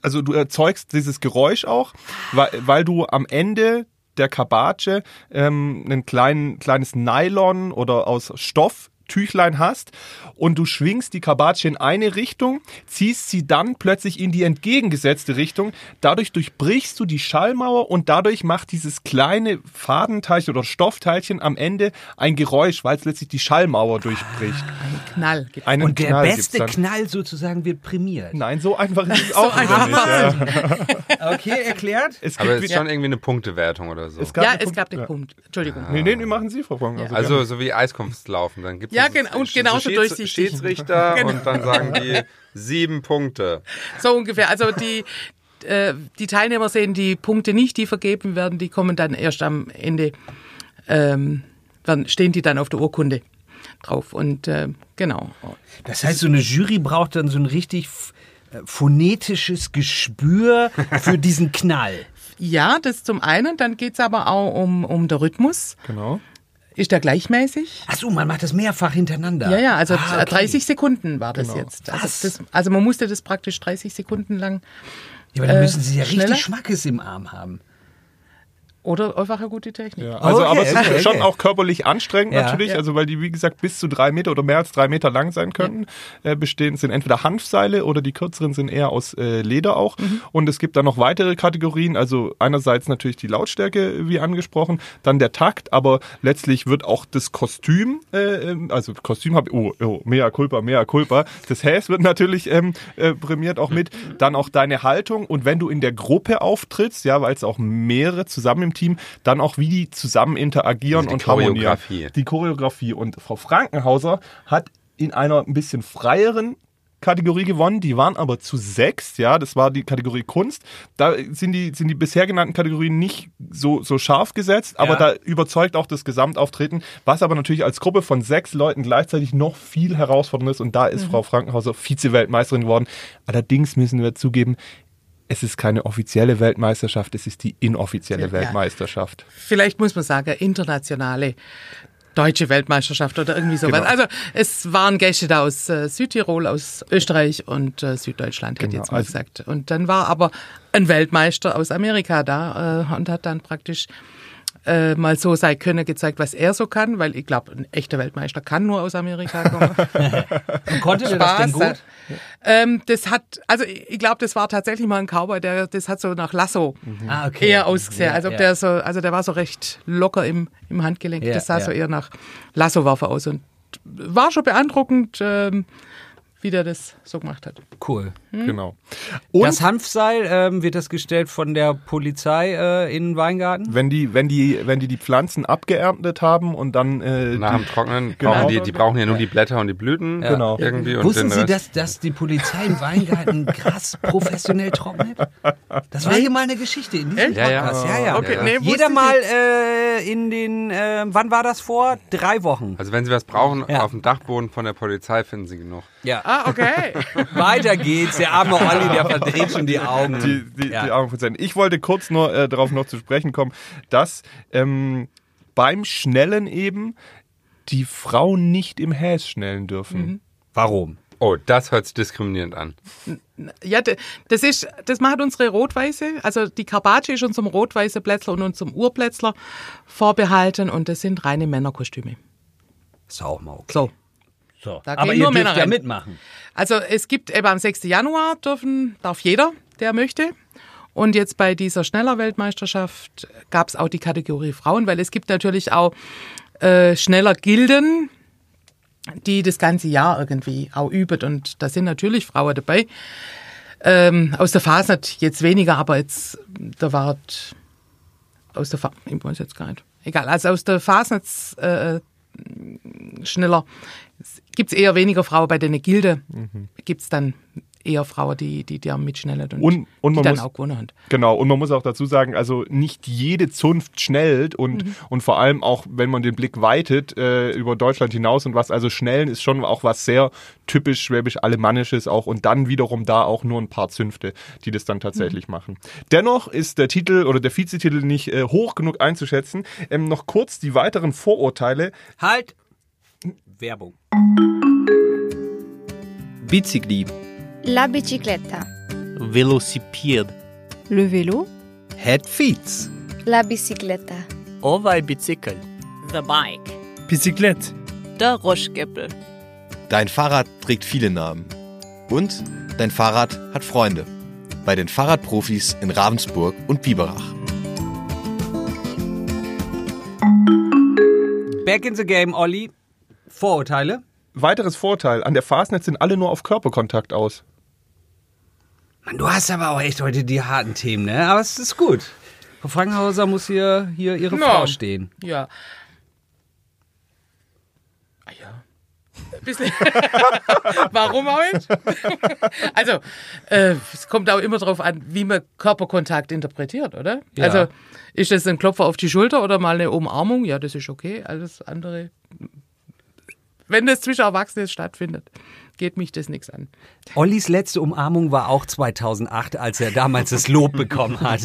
also du erzeugst dieses Geräusch auch, weil, weil du am Ende der Kabatsche ähm, ein klein, kleines Nylon oder aus Stoff Tüchlein hast und du schwingst die Kabatsche in eine Richtung, ziehst sie dann plötzlich in die entgegengesetzte Richtung. Dadurch durchbrichst du die Schallmauer und dadurch macht dieses kleine Fadenteilchen oder Stoffteilchen am Ende ein Geräusch, weil es letztlich die Schallmauer durchbricht. Knall. gibt's. Einen Und der Knall beste. Knall sozusagen wird prämiert. Nein, so einfach ist es <laughs> auch wieder einfach nicht. Ja. <laughs> Okay, erklärt? Es gibt Aber es ist schon irgendwie eine Punktewertung oder so. es Ja, es Punkt- gab den ja. Punkt. Entschuldigung. Nee, nee, nee, machen Sie, Frau Bronk. Also, Also so wie Eiskunstlaufen, dann gibt es Ja, genau, und so genauso Schieds- durchsichtig. Schiedsrichter Genau. <laughs> und dann sagen die sieben Punkte. So ungefähr. Also die, äh, die Teilnehmer sehen die Punkte nicht, die vergeben werden, die kommen dann erst am Ende, ähm, dann stehen die dann auf der Urkunde drauf. Und äh, genau. Das heißt, so eine Jury braucht dann so ein richtig äh, phonetisches Gespür für diesen Knall. <laughs> Ja, das zum einen. Dann geht's aber auch um, um den Rhythmus. genau. Ist der gleichmäßig? Ach so, man macht das mehrfach hintereinander. Ja, ja, also Ah, okay. 30 Sekunden war das jetzt. Also, das, also man musste das praktisch 30 Sekunden lang Ja, aber dann Äh, müssen Sie ja richtig? Schmackes im Arm haben. Oder einfach eine gute Technik. Ja, also, Okay, aber es ist okay, schon okay. auch körperlich anstrengend Ja. natürlich, Ja. also weil die, wie gesagt, bis zu drei Meter oder mehr als drei Meter lang sein können. Äh, bestehen sind entweder Hanfseile oder die kürzeren sind eher aus äh, Leder auch. Mhm. Und es gibt dann noch weitere Kategorien, also einerseits natürlich die Lautstärke, wie angesprochen, dann der Takt, aber letztlich wird auch das Kostüm, äh, ähm, also Kostüm habe oh, oh, mea culpa, mea culpa, das Häs wird natürlich ähm, äh, prämiert auch mit, dann auch deine Haltung und wenn du in der Gruppe auftrittst, ja, weil es auch mehrere zusammen im Team, dann auch wie die zusammen interagieren Also die und harmonieren. Choreografie. Die Choreografie und Frau Frankenhauser hat in einer ein bisschen freieren Kategorie gewonnen, die waren aber zu sechs, ja, das war die Kategorie Kunst. Da sind die, sind die bisher genannten Kategorien nicht so, so scharf gesetzt, aber da überzeugt auch das Gesamtauftreten, was aber natürlich als Gruppe von sechs Leuten gleichzeitig noch viel herausfordernd ist und da ist Frau Frankenhauser Vize-Weltmeisterin geworden. Allerdings müssen wir zugeben, es ist keine offizielle Weltmeisterschaft, es ist die inoffizielle Ja. Weltmeisterschaft. Vielleicht muss man sagen, internationale deutsche Weltmeisterschaft oder irgendwie sowas. Genau. Also es waren Gäste da aus äh, Südtirol, aus Österreich und äh, Süddeutschland, hätte ich Genau, jetzt mal also- gesagt. Und dann war aber ein Weltmeister aus Amerika da äh, und hat dann praktisch äh, mal so sein Können gezeigt, was er so kann, weil ich glaube, ein echter Weltmeister kann nur aus Amerika kommen. <laughs> Und konnte der das denn gut? Ähm, das hat, also ich glaube, das war tatsächlich mal ein Cowboy, der, das hat so nach Lasso Ah, okay. eher ausgesehen. Ja, also, ja. der so, also der war so recht locker im, im Handgelenk. Ja, das sah so eher nach Lassowerfer aus und war schon beeindruckend, ähm, wie der das so gemacht hat. Cool. Genau. Und das Hanfseil, ähm, wird das gestellt von der Polizei äh, in Weingarten? wenn die, wenn die, wenn die die Pflanzen abgeerntet haben und dann äh, Nach dem Trocknen Genau. brauchen die, die brauchen ja nur die Blätter und die Blüten Genau. irgendwie und Wussten Sie, dass, dass die Polizei im Weingarten krass professionell trocknet? Das war hier mal eine Geschichte in diesem Ja, ja. Podcast. Ja, ja. Okay, nee, Jeder mal äh, in den, äh, wann war das vor? Drei Wochen. Also wenn Sie was brauchen, Ja. auf dem Dachboden von der Polizei finden Sie genug. Ja. Ah, okay. <laughs> Weiter geht's. Der arme Olli, der verdreht schon die Augen. die, die, Ja. die Armen von Ich wollte kurz nur äh, darauf noch zu sprechen kommen, dass ähm, beim Schnellen eben die Frauen nicht im Häs schnellen dürfen. Warum? Oh, das hört sich diskriminierend an. Ja, das ist, das macht unsere Rotweiße. Also die Karbatsche ist unserem Rotweiße Plätzler und unserem Urplätzler vorbehalten und das sind reine Männerkostüme. Ist auch mal okay. So. So. Da Aber ihr nur dürft Männer ja mitmachen. Also es gibt eben am 6. Januar dürfen, darf jeder, der möchte. Und jetzt bei dieser Schneller-Weltmeisterschaft gab es auch die Kategorie Frauen, weil es gibt natürlich auch äh, schneller Gilden, die das ganze Jahr irgendwie auch üben. Und da sind natürlich Frauen dabei. Ähm, aus der Fasnet jetzt weniger, aber jetzt, da war aus der Fa ich weiß jetzt gar nicht. Egal, also aus der Fasnet äh, schneller gibt es eher weniger Frauen bei den Gilde. Gibt es dann eher Frauen, die, die, die mitschnellen und, Und- und die man dann muss- auch gewonnen haben. Genau, und man muss auch dazu sagen, also nicht jede Zunft schnellt und, und vor allem auch, wenn man den Blick weitet äh, über Deutschland hinaus und was, also schnellen ist schon auch was sehr typisch schwäbisch-alemannisches auch und dann wiederum da auch nur ein paar Zünfte, die das dann tatsächlich machen. Dennoch ist der Titel oder der Vizetitel nicht äh, hoch genug einzuschätzen. Ähm, noch kurz die weiteren Vorurteile. Halt. Werbung. Bicicli, La bicicletta. velocipede, Le vélo. head feet, La bicicleta. Ovaj bicykl. The bike. Bicyklett. Der Roschgeppel. Dein Fahrrad trägt viele Namen. Und dein Fahrrad hat Freunde. Bei den Fahrradprofis in Ravensburg und Biberach. Back in the game, Olli. Vorurteile? Weiteres Vorteil, an der Fastnet sind alle nur auf Körperkontakt aus. Mann, du hast aber auch echt heute die harten Themen, ne? Aber es ist gut. Frau Frankenhauser muss hier, hier ihre Ja. Frau stehen. Ja. Ah ja. <laughs> Warum auch nicht? also, äh, es kommt auch immer darauf an, wie man Körperkontakt interpretiert, oder? Ja. Also, ist das ein Klopfer auf die Schulter oder mal eine Umarmung? Ja, das ist okay. Alles andere. Wenn das zwischen Erwachsenen stattfindet, geht mich das nichts an. Ollis letzte Umarmung war auch 2008, als er damals das Lob bekommen hat.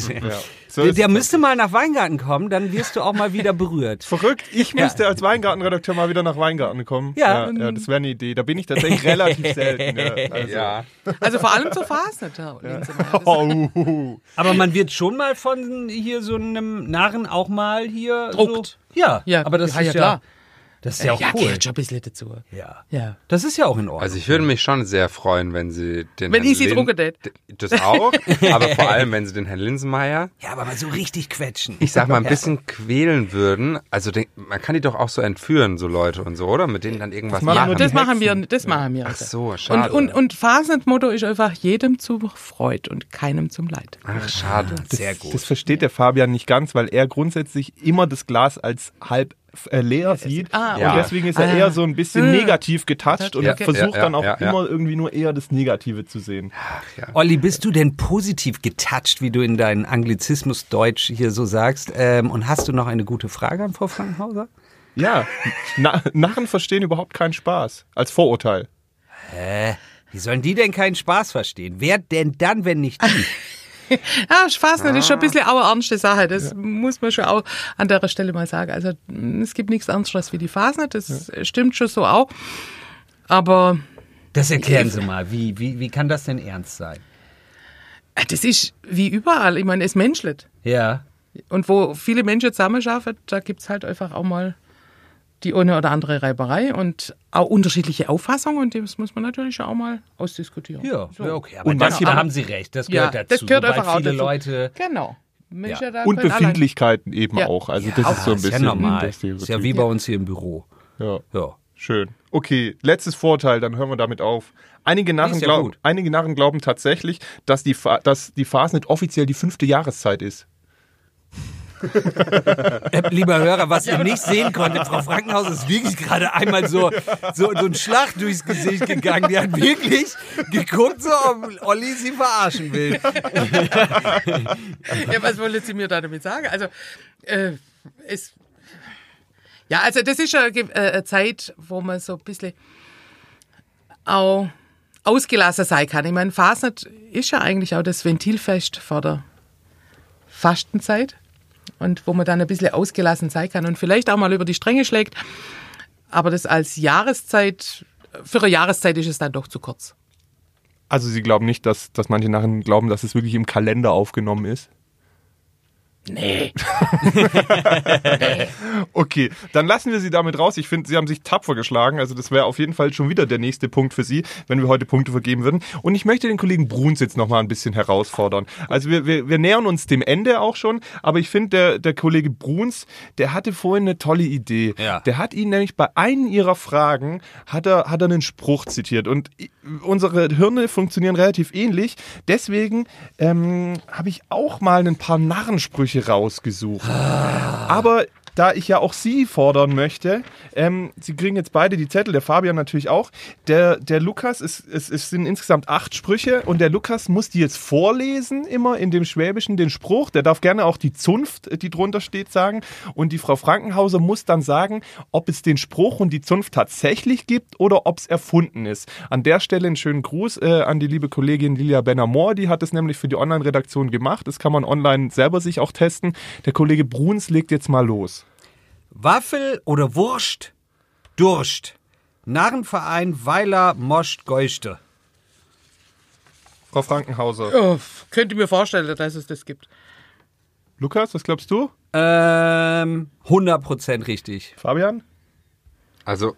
So der der müsste mal nach Weingarten kommen, dann wirst du auch mal wieder berührt. <laughs> Verrückt, ich Ja. müsste als Weingartenredakteur mal wieder nach Weingarten kommen. Ja. ja, ja das wäre eine Idee. Da bin ich tatsächlich <laughs> relativ selten. Ja, also. Ja. Also vor allem zur. Das- Oh, <laughs> Aber man wird schon mal von hier so einem Narren auch mal hier Druckt. So, ja, Ja, aber das ja, ist ja, ja, klar. Das ist ja auch ja, cool. bisschen dazu. Ja. Ja. Das ist ja auch in Ordnung. Also ich würde mich schon sehr freuen, wenn sie den Wenn Herrn ich sie drucke, Das auch, aber vor <laughs> allem, wenn sie den Herrn Linsenmeier, ja, aber mal so richtig quetschen. ich sag mal, ein bisschen quälen würden. Also den, man kann die doch auch so entführen, so Leute und so, oder? Mit denen dann irgendwas machen machen. nur Das machen wir, das machen wir. Ach so, Und, schade. und, und Phasenmotto ist einfach jedem zum Freud und keinem zum Leid. Ach, schade. Sehr gut. das versteht der Fabian nicht ganz, weil er grundsätzlich immer das Glas als halb äh, leer sieht. Ah, und okay. deswegen ist er Ah. eher so ein bisschen Hm. negativ getoucht und Ja, versucht ja, dann auch ja, ja. immer irgendwie nur eher das Negative zu sehen. Olli, bist du denn positiv getoucht, wie du in deinem Anglizismus Deutsch hier so sagst? Ähm, und hast du noch eine gute Frage an Frau Frankenhauser? Ja, Na Narren verstehen überhaupt keinen Spaß. Als Vorurteil. Hä? Wie sollen die denn keinen Spaß verstehen? Wer denn dann, wenn nicht die? <laughs> <laughs> Ja, Spaß nicht, ist schon ein bisschen auch eine ernste Sache. Das muss man schon auch an der Stelle mal sagen. Also mm, es gibt nichts Ernsteres wie die Phase, das stimmt schon so auch. Aber Das erklären Sie mal. Wie, wie, wie kann das denn ernst sein? das ist wie überall. Ich meine, es menschelt. Ja. Und wo viele Menschen zusammenarbeiten, da gibt es halt einfach auch mal die eine oder andere Reiberei und auch unterschiedliche Auffassungen und das muss man natürlich auch mal ausdiskutieren. Ja, So. ja, okay. Aber Und da haben Sie recht. Das Ja, gehört dazu. das gehört Sobald einfach auch viele dazu. Leute. Genau. Da Und Befindlichkeiten eben Ja. auch. Also Ja, das ist so ein ist bisschen. ja normal. das Ist ja wie bei uns hier im Büro. Ja. Ja. Schön. Okay, letztes Vorteil, dann hören wir damit auf. Einige Narren, ja glauben, gut. einige Narren glauben tatsächlich, dass die, dass die Fasnet offiziell die fünfte Jahreszeit ist. Äh, lieber Hörer, was ihr nicht sehen konntet, Frau Frankenhaus ist wirklich gerade einmal so, so, so ein Schlag durchs Gesicht gegangen. Die hat wirklich geguckt, so, ob Olli sie verarschen will. Ja, was wollen Sie mir da damit sagen? Also, äh, es, ja, also das ist ge- äh, eine Zeit, wo man so ein bisschen auch ausgelassen sein kann. Ich meine, Fasnet ist ja eigentlich auch das Ventilfest vor der Fastenzeit und wo man dann ein bisschen ausgelassen sein kann und vielleicht auch mal über die Stränge schlägt. Aber das als Jahreszeit, für eine Jahreszeit ist es dann doch zu kurz. Also sie glauben nicht, dass, dass manche Narren glauben, dass es wirklich im Kalender aufgenommen ist. Nee. <laughs> Okay, dann lassen wir Sie damit raus. Ich finde, Sie haben sich tapfer geschlagen. Also das wäre auf jeden Fall schon wieder der nächste Punkt für Sie, wenn wir heute Punkte vergeben würden. Und ich möchte den Kollegen Bruns jetzt noch mal ein bisschen herausfordern. Also wir, wir, wir nähern uns dem Ende auch schon, aber ich finde, der, der Kollege Bruns, der hatte vorhin eine tolle Idee. Ja. Der hat Ihnen nämlich bei einen Ihrer Fragen, hat er, hat er einen Spruch zitiert. Und i- unsere Hirne funktionieren relativ ähnlich. Deswegen ähm, habe ich auch mal ein paar Narrensprüche rausgesucht. Aber da ich ja auch Sie fordern möchte, ähm, Sie kriegen jetzt beide die Zettel, der Fabian natürlich auch. Der, der Lukas, es, es, es sind insgesamt acht Sprüche und der Lukas muss die jetzt vorlesen, immer in dem Schwäbischen den Spruch. Der darf gerne auch die Zunft, äh, die drunter steht, sagen. Und die Frau Frankenhauser muss dann sagen, ob es den Spruch und die Zunft tatsächlich gibt oder ob es erfunden ist. An der Stelle einen schönen Gruß äh, an die liebe Kollegin Lilia Benamor, die hat es nämlich für die Online-Redaktion gemacht. Das kann man online selber sich auch testen. Der Kollege Bruns legt jetzt mal los. Waffel oder Wurst? Durst. Narrenverein Weiler Moscht Geuste. Frau Frankenhauser. Oh, könnte mir vorstellen, dass es das gibt. Lukas, was glaubst du? Ähm, 100% richtig. Fabian? Also,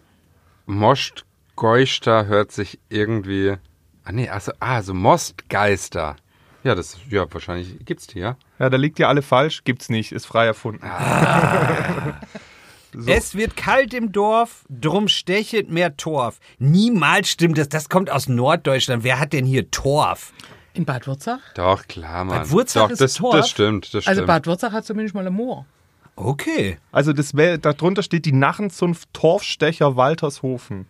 Most Geuster hört sich irgendwie. Ah, nee, also, ah, also Mostgeister. Ja, das, ja, wahrscheinlich gibt's die, ja. Ja, da liegt ja alle falsch. Gibt's nicht, ist frei erfunden. <laughs> Es wird kalt im Dorf, drum stechet mehr Torf. Niemals stimmt das. Das kommt aus Norddeutschland. Wer hat denn hier Torf? In Bad Wurzach? Doch, klar, Mann. Bad Wurzach Doch, ist das, Torf? das stimmt, das stimmt. Also Bad Wurzach hat zumindest mal ein Moor. Okay. Also das wär, darunter steht die Narrenzunft Torfstecher Waltershofen.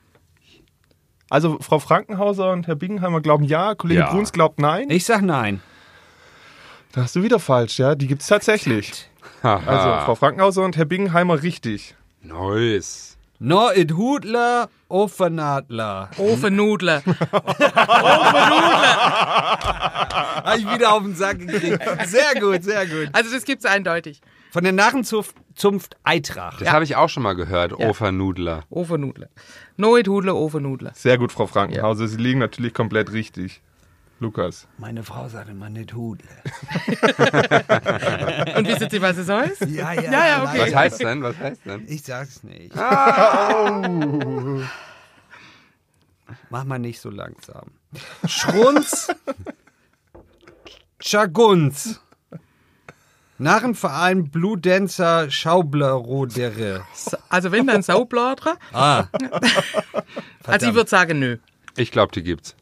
Also Frau Frankenhauser und Herr Bingenheimer glauben ja, Kollege Ja. Bruns glaubt nein. Ich sag nein. Da hast du wieder falsch, ja. Die gibt's tatsächlich. Haha. Also Frau Frankenhauser und Herr Bingenheimer richtig. Nice. No it Hudler, Offenadler. Ofennudle. Habe ich wieder auf den Sack gekriegt. Sehr gut, sehr gut. Also das gibt's eindeutig. Von der Narrenzunft Zunft Eitrach. Das habe ich auch schon mal gehört, Ofernudler. Ofennudle. Noit Hudle, Ofennudle. Sehr gut, Frau Frankenhauser. Sie liegen natürlich komplett richtig. Lukas. Meine Frau sagte immer nicht Hudle. Und wisst ihr, was es heißt? Ja, ja. Ja, ja, okay. Was heißt denn? Was heißt denn? Ich sag's nicht. Oh. Mach mal nicht so langsam. Schrunz. Chagunz. Narrenverein Bludenzer Schaublerodere. Also wenn, dann Saubladre. Ah. Also ich würde sagen, nö. Ich glaube, die gibt's.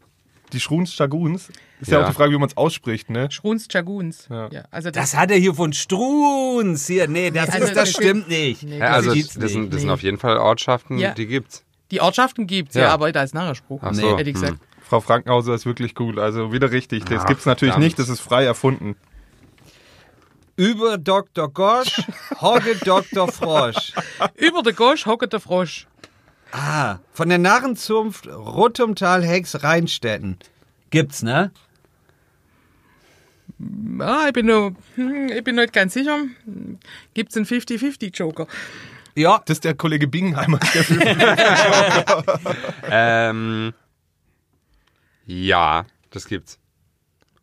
Die Schruns Chaguns. Ist ja. Ja. auch die Frage, wie man es ausspricht, ne? Schruns Chaguns. Ja. Ja. also das, Das hat er hier von Struns. Hier, nee, das, Also ist, das das stimmt nicht. Nee, Ja, also gibt's das, sind, das sind auf jeden Fall Ortschaften, Ja. die gibt's. die Ortschaften gibt's, ja, Ja. aber da ist Nachspruch. Ach so. Hätte ich gesagt. Frau Frankenhauser ist wirklich gut. Also wieder richtig. Das Ach, gibt's natürlich verdammt. nicht. Das ist frei erfunden. Über Dr. Gosch, Hogge Dr. Frosch. Über der Gosch hockt der Frosch. Ah, von der Narrenzunft Ruttumtal Hex Rheinstetten. Gibt's, ne? Ah, ich bin nur, ich bin nicht ganz sicher. Gibt's einen 50-50-Joker? Ja. Das ist der Kollege Bingenheimer. <laughs> Ähm, ja, das gibt's.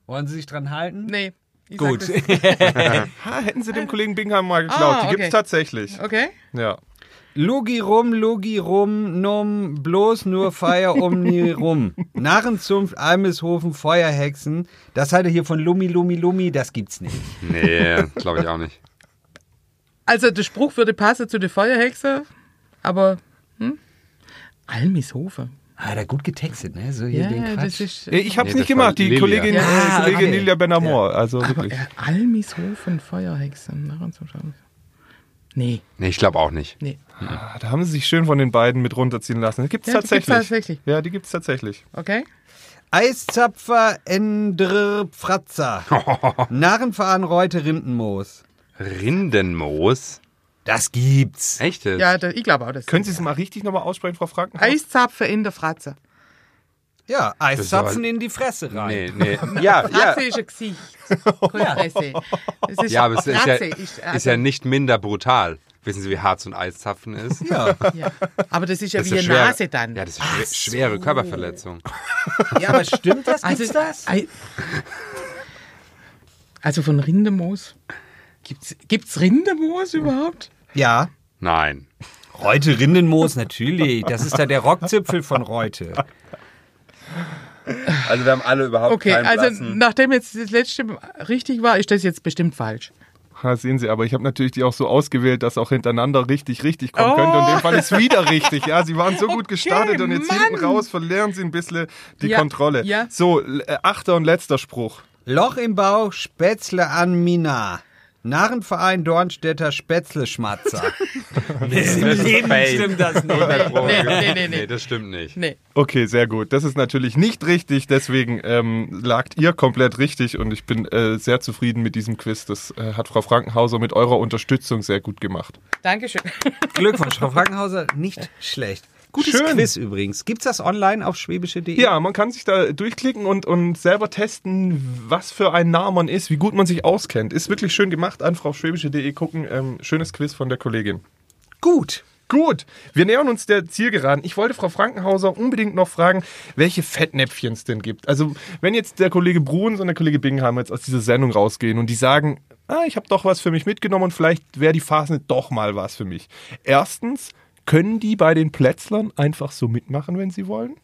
Wollen Sie sich dran halten? Nee. Ich Gut. Sag das. <laughs> ha, hätten Sie dem Kollegen Bingenheimer mal geglaubt. Ah, Die okay. gibt's tatsächlich. Okay. Ja. Lugi rum, Lugi rum, num, bloß nur Feier um nie rum. Narrenzunft, Almeshofen, Feuerhexen. Das hat er hier von Lumi, Lumi, Lumi, das gibt's nicht. Nee, glaube ich auch nicht. Also der Spruch würde passen zu der Feuerhexe, aber hm? Almishofe. Ah, da gut getextet, ne? So hier Ja, den ja, Quatsch. das ist. Nee, Ich hab's Nee, nicht gemacht. Die Lilia. Kollegin, Ja, äh, Kollegin okay. Lilia Benamor. Also wirklich. Äh, Almishofen, Feuerhexe. Narren zum Schauen. Nee, Nee, ich glaube auch nicht. nee. Ah, Da haben sie sich schön von den beiden mit runterziehen lassen. Die gibt's Ja, die gibt's tatsächlich. tatsächlich. Ja, die gibt's tatsächlich. Okay. Eiszapfer, Endre, Fratzer. <laughs> Narrenverein, Reute, Rindenmoos. Rindenmoos? Das gibt's. Echt jetzt? Ja, da, ich glaube auch das. Können Sie es mal richtig nochmal aussprechen, Frau Frankenhaus? Eiszapfe in der Fratze. Ja, Eiszapfen in die Fresse rein. Nee, nee. Ja, <laughs> ja. Fratze ist ein Gesicht. Keine Fresse. <laughs> Es ist Ja, aber es ist ja, ist also- ja nicht minder brutal. Wissen Sie, wie hart so ein Eiszapfen ist? Ja. Ja. Aber das ist ja Das wie ist eine schwer- Nase dann. Ja, das ist schwer, schwere Körperverletzung. ja, aber stimmt das? also, Gibt's das? Ei- Also von Rindemoos. Gibt's, gibt's Rindemoos überhaupt? Ja. Nein. Reute Rindenmoos, natürlich. Das ist da der Rockzipfel von Reute. Also wir haben alle überhaupt Okay, also nachdem jetzt das letzte richtig war, ist das jetzt bestimmt falsch. Ha, sehen Sie, aber ich habe natürlich die auch so ausgewählt, dass auch hintereinander richtig, richtig kommen Oh. könnte. Und in dem Fall ist wieder richtig. Ja, Sie waren so gut gestartet und jetzt Mann. hinten raus verlieren Sie ein bisschen die Ja, Kontrolle. ja. So, äh, achter und letzter Spruch. Loch im Bauch, Spätzle an Mina. Narrenverein Dornstädter Spätzle-Schmatzer. <laughs> nee, Im Leben Fake. stimmt das nicht. Nee, nee, nee, nee. Nee, das stimmt nicht. Nee. Okay, sehr gut. Das ist natürlich nicht richtig, deswegen ähm, lagt ihr komplett richtig und ich bin äh, sehr zufrieden mit diesem Quiz. Das äh, hat Frau Frankenhauser mit eurer Unterstützung sehr gut gemacht. Dankeschön. Glückwunsch, Frau Frankenhauser, nicht schlecht. Gutes Schön. Quiz übrigens. Gibt's das online auf schwäbische.de? Ja, man kann sich da durchklicken und, und selber testen, was für ein Name man ist, wie gut man sich auskennt. Ist wirklich schön gemacht. Einfach auf schwäbische.de gucken. Ähm, schönes Quiz von der Kollegin. Gut. Gut, wir nähern uns der Zielgeraden. Ich wollte Frau Frankenhauser unbedingt noch fragen, welche Fettnäpfchen es denn gibt. Also, wenn jetzt der Kollege Bruns und der Kollege Bingham jetzt aus dieser Sendung rausgehen und die sagen, ah, ich habe doch was für mich mitgenommen und vielleicht wäre die Fasnet doch mal was für mich. Erstens, können die bei den Plätzlern einfach so mitmachen, wenn sie wollen?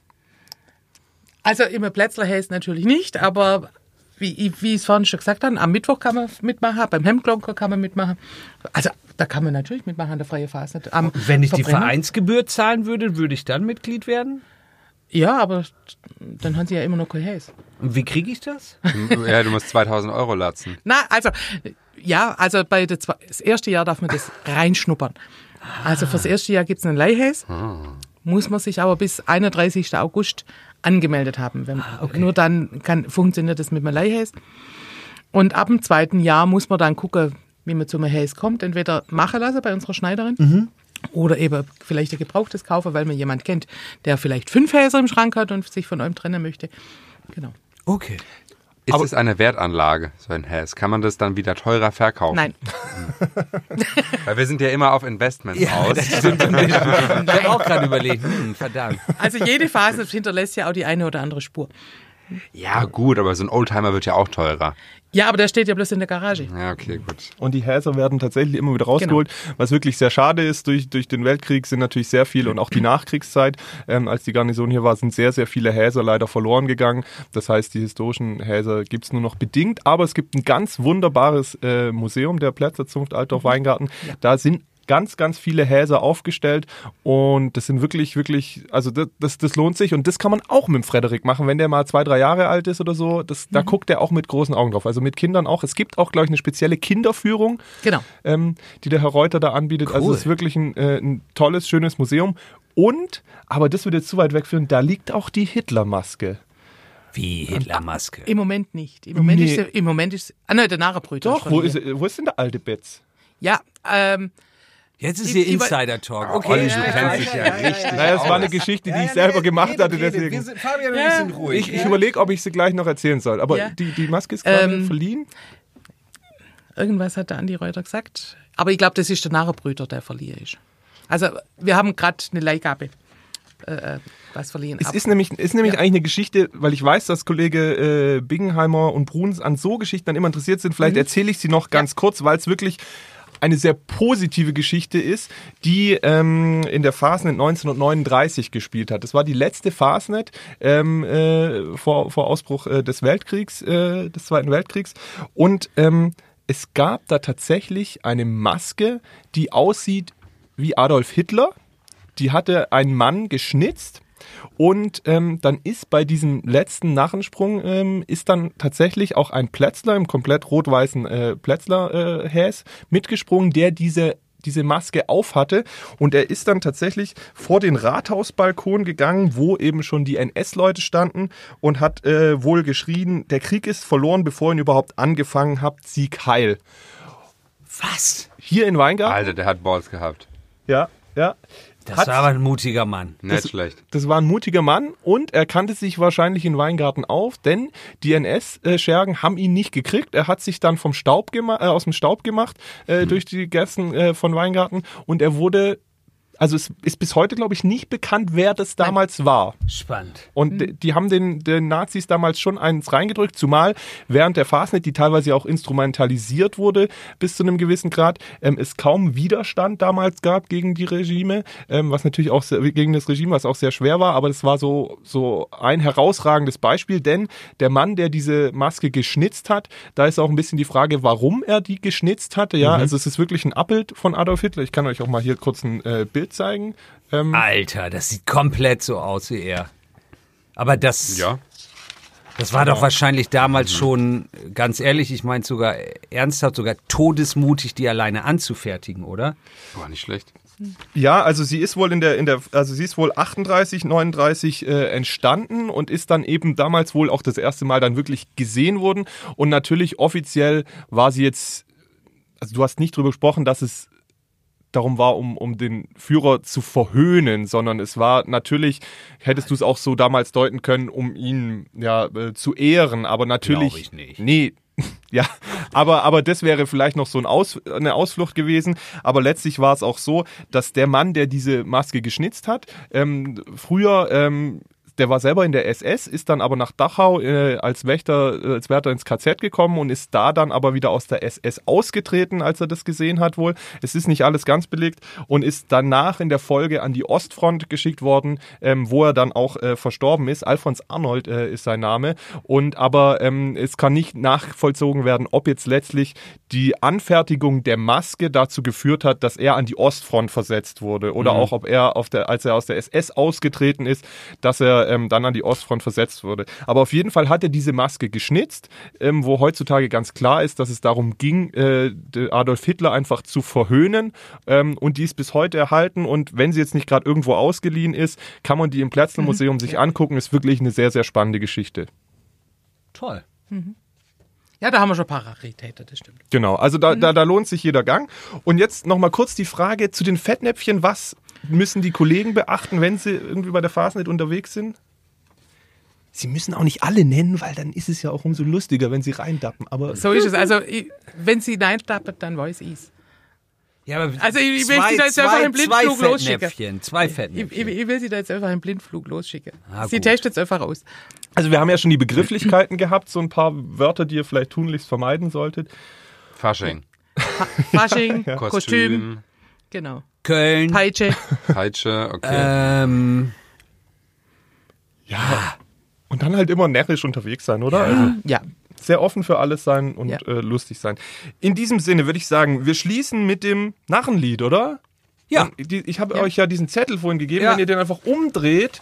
Also immer Plätzlerhäs natürlich nicht, aber wie, wie ich es vorhin schon gesagt habe, am Mittwoch kann man mitmachen, beim Hemdklonker kann man mitmachen. Also da kann man natürlich mitmachen an der freie Phase. Am Wenn ich die. Vereinsgebühr zahlen würde, würde ich dann Mitglied werden? Ja, aber dann haben sie ja immer noch kein Häs. Und wie kriege ich das? <laughs> Ja, du musst 2000 Euro latzen. Na, also, ja, also bei der, zwei- das erste Jahr darf man das reinschnuppern. Also fürs erste Jahr gibt es einen Leihhäs, muss man sich aber bis 31. August angemeldet haben. Wenn, Nur dann kann, funktioniert das mit dem Leihhäs. Und ab dem zweiten Jahr muss man dann gucken, wie man zum Häs kommt. Entweder machen lassen bei unserer Schneiderin oder eben vielleicht ein gebrauchtes kaufen, weil man jemand kennt, der vielleicht fünf Häser im Schrank hat und sich von einem trennen möchte. Genau. Okay. Ist es eine Wertanlage, so ein Häs? Kann man das dann wieder teurer verkaufen? Nein. Weil wir sind ja immer auf Investments aus. Stimmt. <laughs> ich habe auch gerade überlegt, hm, verdammt. Also jede Phase hinterlässt ja auch die eine oder andere Spur. Ja, gut, aber so ein Oldtimer wird ja auch teurer. Ja, aber der steht ja bloß in der Garage. Ja, okay, gut. Und die Häser werden tatsächlich immer wieder rausgeholt. Was wirklich sehr schade ist, durch, durch den Weltkrieg sind natürlich sehr viele und auch die Nachkriegszeit, ähm, als die Garnison hier war, sind sehr, sehr viele Häser leider verloren gegangen. Das heißt, die historischen Häser gibt's nur noch bedingt. Aber es gibt ein ganz wunderbares äh, Museum der Plätzerzunft Altdorf Weingarten. Da sind ganz, ganz viele Häser aufgestellt und das sind wirklich, wirklich, also das, das, das lohnt sich und das kann man auch mit dem Frederik machen, wenn der mal zwei, drei Jahre alt ist oder so, das, da guckt er auch mit großen Augen drauf, also mit Kindern auch. Es gibt auch, glaube ich, eine spezielle Kinderführung, Genau. ähm, die der Herr Reuter da anbietet. Also Cool. es ist wirklich ein, äh, ein tolles, schönes Museum und, aber das würde jetzt zu weit wegführen, da liegt auch die Hitlermaske. Wie Hitlermaske. Im Moment nicht. Im Moment Nee. ist im Moment ist ah nein, der Narrenbrüter. Doch, wo ist, wo ist denn der alte Betz? Ja, ähm, Jetzt ist Die- hier Insider-Talk. Olli, Okay, du kennst dich ja richtig Naja, es war eine. Geschichte, die ich selber gemacht hatte, deswegen. Fabian, wir sind ruhig. Ich, ich überlege, ob ich sie gleich noch erzählen soll. Aber Ja. die, die Maske ist gerade Ähm, verliehen. irgendwas hat der Andi Reuter gesagt. Aber ich glaube, das ist der Narrenbrüter, der verliehen ist. Also wir haben gerade eine Leihgabe. Äh, äh, was verliehen. Es ist nämlich, ist nämlich Ja. eigentlich eine Geschichte, weil ich weiß, dass Kollege äh, Bingenheimer und Bruns an so Geschichten dann immer interessiert sind. Vielleicht erzähle ich sie noch ganz kurz, weil es wirklich eine sehr positive Geschichte ist, die ähm, in der Fastnet 1939 gespielt hat. Das war die letzte Fastnet ähm, äh, vor, vor Ausbruch äh, des Weltkriegs, äh, des Zweiten Weltkriegs. Und ähm, es gab da tatsächlich eine Maske, die aussieht wie Adolf Hitler. Die hatte ein Mann geschnitzt. Und ähm, dann ist bei diesem letzten Narrensprung ähm, ist dann tatsächlich auch ein Plätzler im komplett rot-weißen äh, Plätzler-Häs mitgesprungen, der diese diese Maske aufhatte und er ist dann tatsächlich vor den Rathausbalkon gegangen, wo eben schon die NS-Leute standen und hat äh, wohl geschrien, der Krieg ist verloren, bevor ihr ihn überhaupt angefangen habt, Sieg heil. Was? Hier in Weingarten, Alter, der hat Balls gehabt. ja, ja, Das Hat- war aber ein mutiger Mann. Nicht Das- schlecht. Das war ein mutiger Mann und er kannte sich wahrscheinlich in Weingarten auf, denn die NS-Schergen haben ihn nicht gekriegt. Er hat sich dann vom Staub äh, aus dem Staub gemacht äh, durch die Gästen äh, von Weingarten und er wurde, also es ist bis heute, glaube ich, nicht bekannt, wer das damals war. Spannend. Und d- die haben den, den Nazis damals schon eins reingedrückt, zumal während der Fastnet, die teilweise auch instrumentalisiert wurde bis zu einem gewissen Grad, ähm, es kaum Widerstand damals gab gegen die Regime, ähm, was natürlich auch sehr, gegen das Regime, was auch sehr schwer war, aber das war so, so ein herausragendes Beispiel, denn der Mann, der diese Maske geschnitzt hat, da ist auch ein bisschen die Frage, warum er die geschnitzt hatte. Ja, also es ist wirklich ein Abbild von Adolf Hitler. Ich kann euch auch mal hier kurz ein äh, Bild zeigen. Ähm, Alter, das sieht komplett so aus wie er. Aber das, Ja. das war doch wahrscheinlich damals schon, ganz ehrlich, ich meine sogar ernsthaft, sogar todesmutig, die alleine anzufertigen, oder? War nicht schlecht. Ja, also sie ist wohl in der, in der, also sie ist wohl 38, 39 äh, entstanden und ist dann eben damals wohl auch das erste Mal dann wirklich gesehen worden. Und natürlich offiziell war sie jetzt, also du hast nicht drüber gesprochen, dass es darum war, um, um den Führer zu verhöhnen, sondern es war natürlich, hättest du es auch so damals deuten können, um ihn ja äh, zu ehren, aber natürlich. Glaub ich nicht. Nee, <laughs> Ja, aber, aber das wäre vielleicht noch so ein Aus, eine Ausflucht gewesen. Aber letztlich war es auch so, dass der Mann, der diese Maske geschnitzt hat, ähm, früher ähm, der war selber in der SS, ist dann aber nach Dachau äh, als Wächter, äh, als Wärter ins KZ gekommen und ist da dann aber wieder aus der SS ausgetreten, als er das gesehen hat wohl. Es ist nicht alles ganz belegt und ist danach in der Folge an die Ostfront geschickt worden, ähm, wo er dann auch äh, verstorben ist. Alfons Arnold äh, ist sein Name. Und aber ähm, es kann nicht nachvollzogen werden, ob jetzt letztlich die Anfertigung der Maske dazu geführt hat, dass er an die Ostfront versetzt wurde oder auch ob er auf der, als er aus der SS ausgetreten ist, dass er ähm, dann an die Ostfront versetzt wurde. Aber auf jeden Fall hat er diese Maske geschnitzt, ähm, wo heutzutage ganz klar ist, dass es darum ging, äh, Adolf Hitler einfach zu verhöhnen ähm, und die ist bis heute erhalten und wenn sie jetzt nicht gerade irgendwo ausgeliehen ist, kann man die im Plätzl Museum sich angucken. Ist wirklich eine sehr, sehr spannende Geschichte. Toll. Ja, da haben wir schon ein paar Raritäten, das stimmt. Genau, also da, da, da lohnt sich jeder Gang. Und jetzt nochmal kurz die Frage zu den Fettnäpfchen. Was müssen die Kollegen beachten, wenn sie irgendwie bei der Fasnet unterwegs sind? Sie müssen auch nicht alle nennen, weil dann ist es ja auch umso lustiger, wenn sie reindappen. Aber So ist es. Also, ich, wenn sie Nein tappet, dann weiß ich's. Ja, aber Also, ich- ich will zwei, sie da jetzt zwei, einfach im Blindflug zwei losschicken. Fettnäpfchen, Zwei Ich, ich, Fettnäpfchen. ich will sie da jetzt einfach im Blindflug losschicken. Ah, sie testet es einfach aus. also wir haben ja schon die Begrifflichkeiten gehabt, so ein paar Wörter, die ihr vielleicht tunlichst vermeiden solltet. Fasching. Fasching, <laughs> Kostüm. Kostüm, genau. Köln. Peitsche. <laughs> Peitsche, okay. Ähm, Ja. Und dann halt immer närrisch unterwegs sein, oder? Also Ja. sehr offen für alles sein und Ja. äh, lustig sein. In diesem Sinne würde ich sagen, wir schließen mit dem Narrenlied, oder? ja. Ich habe euch ja diesen Zettel vorhin gegeben, Ja. wenn ihr den einfach umdreht,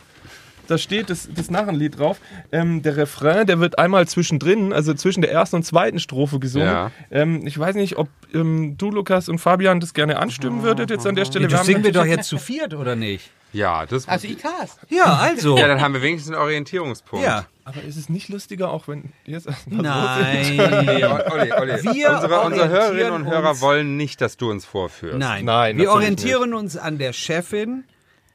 da steht das, das Narrenlied drauf. Ähm, der Refrain, der wird einmal zwischendrin, also zwischen der ersten und zweiten Strophe gesungen. Ja. Ähm, ich weiß nicht, ob ähm, du, Lukas und Fabian das gerne anstimmen würdet jetzt an der Stelle. Das haben singen wir doch jetzt zu viert, oder nicht? Ja, das. Also, ich kann's. Ja, also. ja, dann haben wir wenigstens einen Orientierungspunkt. Ja. Aber ist es nicht lustiger, auch wenn jetzt Nein. <laughs> Nee, Olli, Olli. Wir unsere, unsere Hörerinnen und Hörer wollen nicht, dass du uns vorführst. Nein. Nein, wir orientieren uns an der Chefin.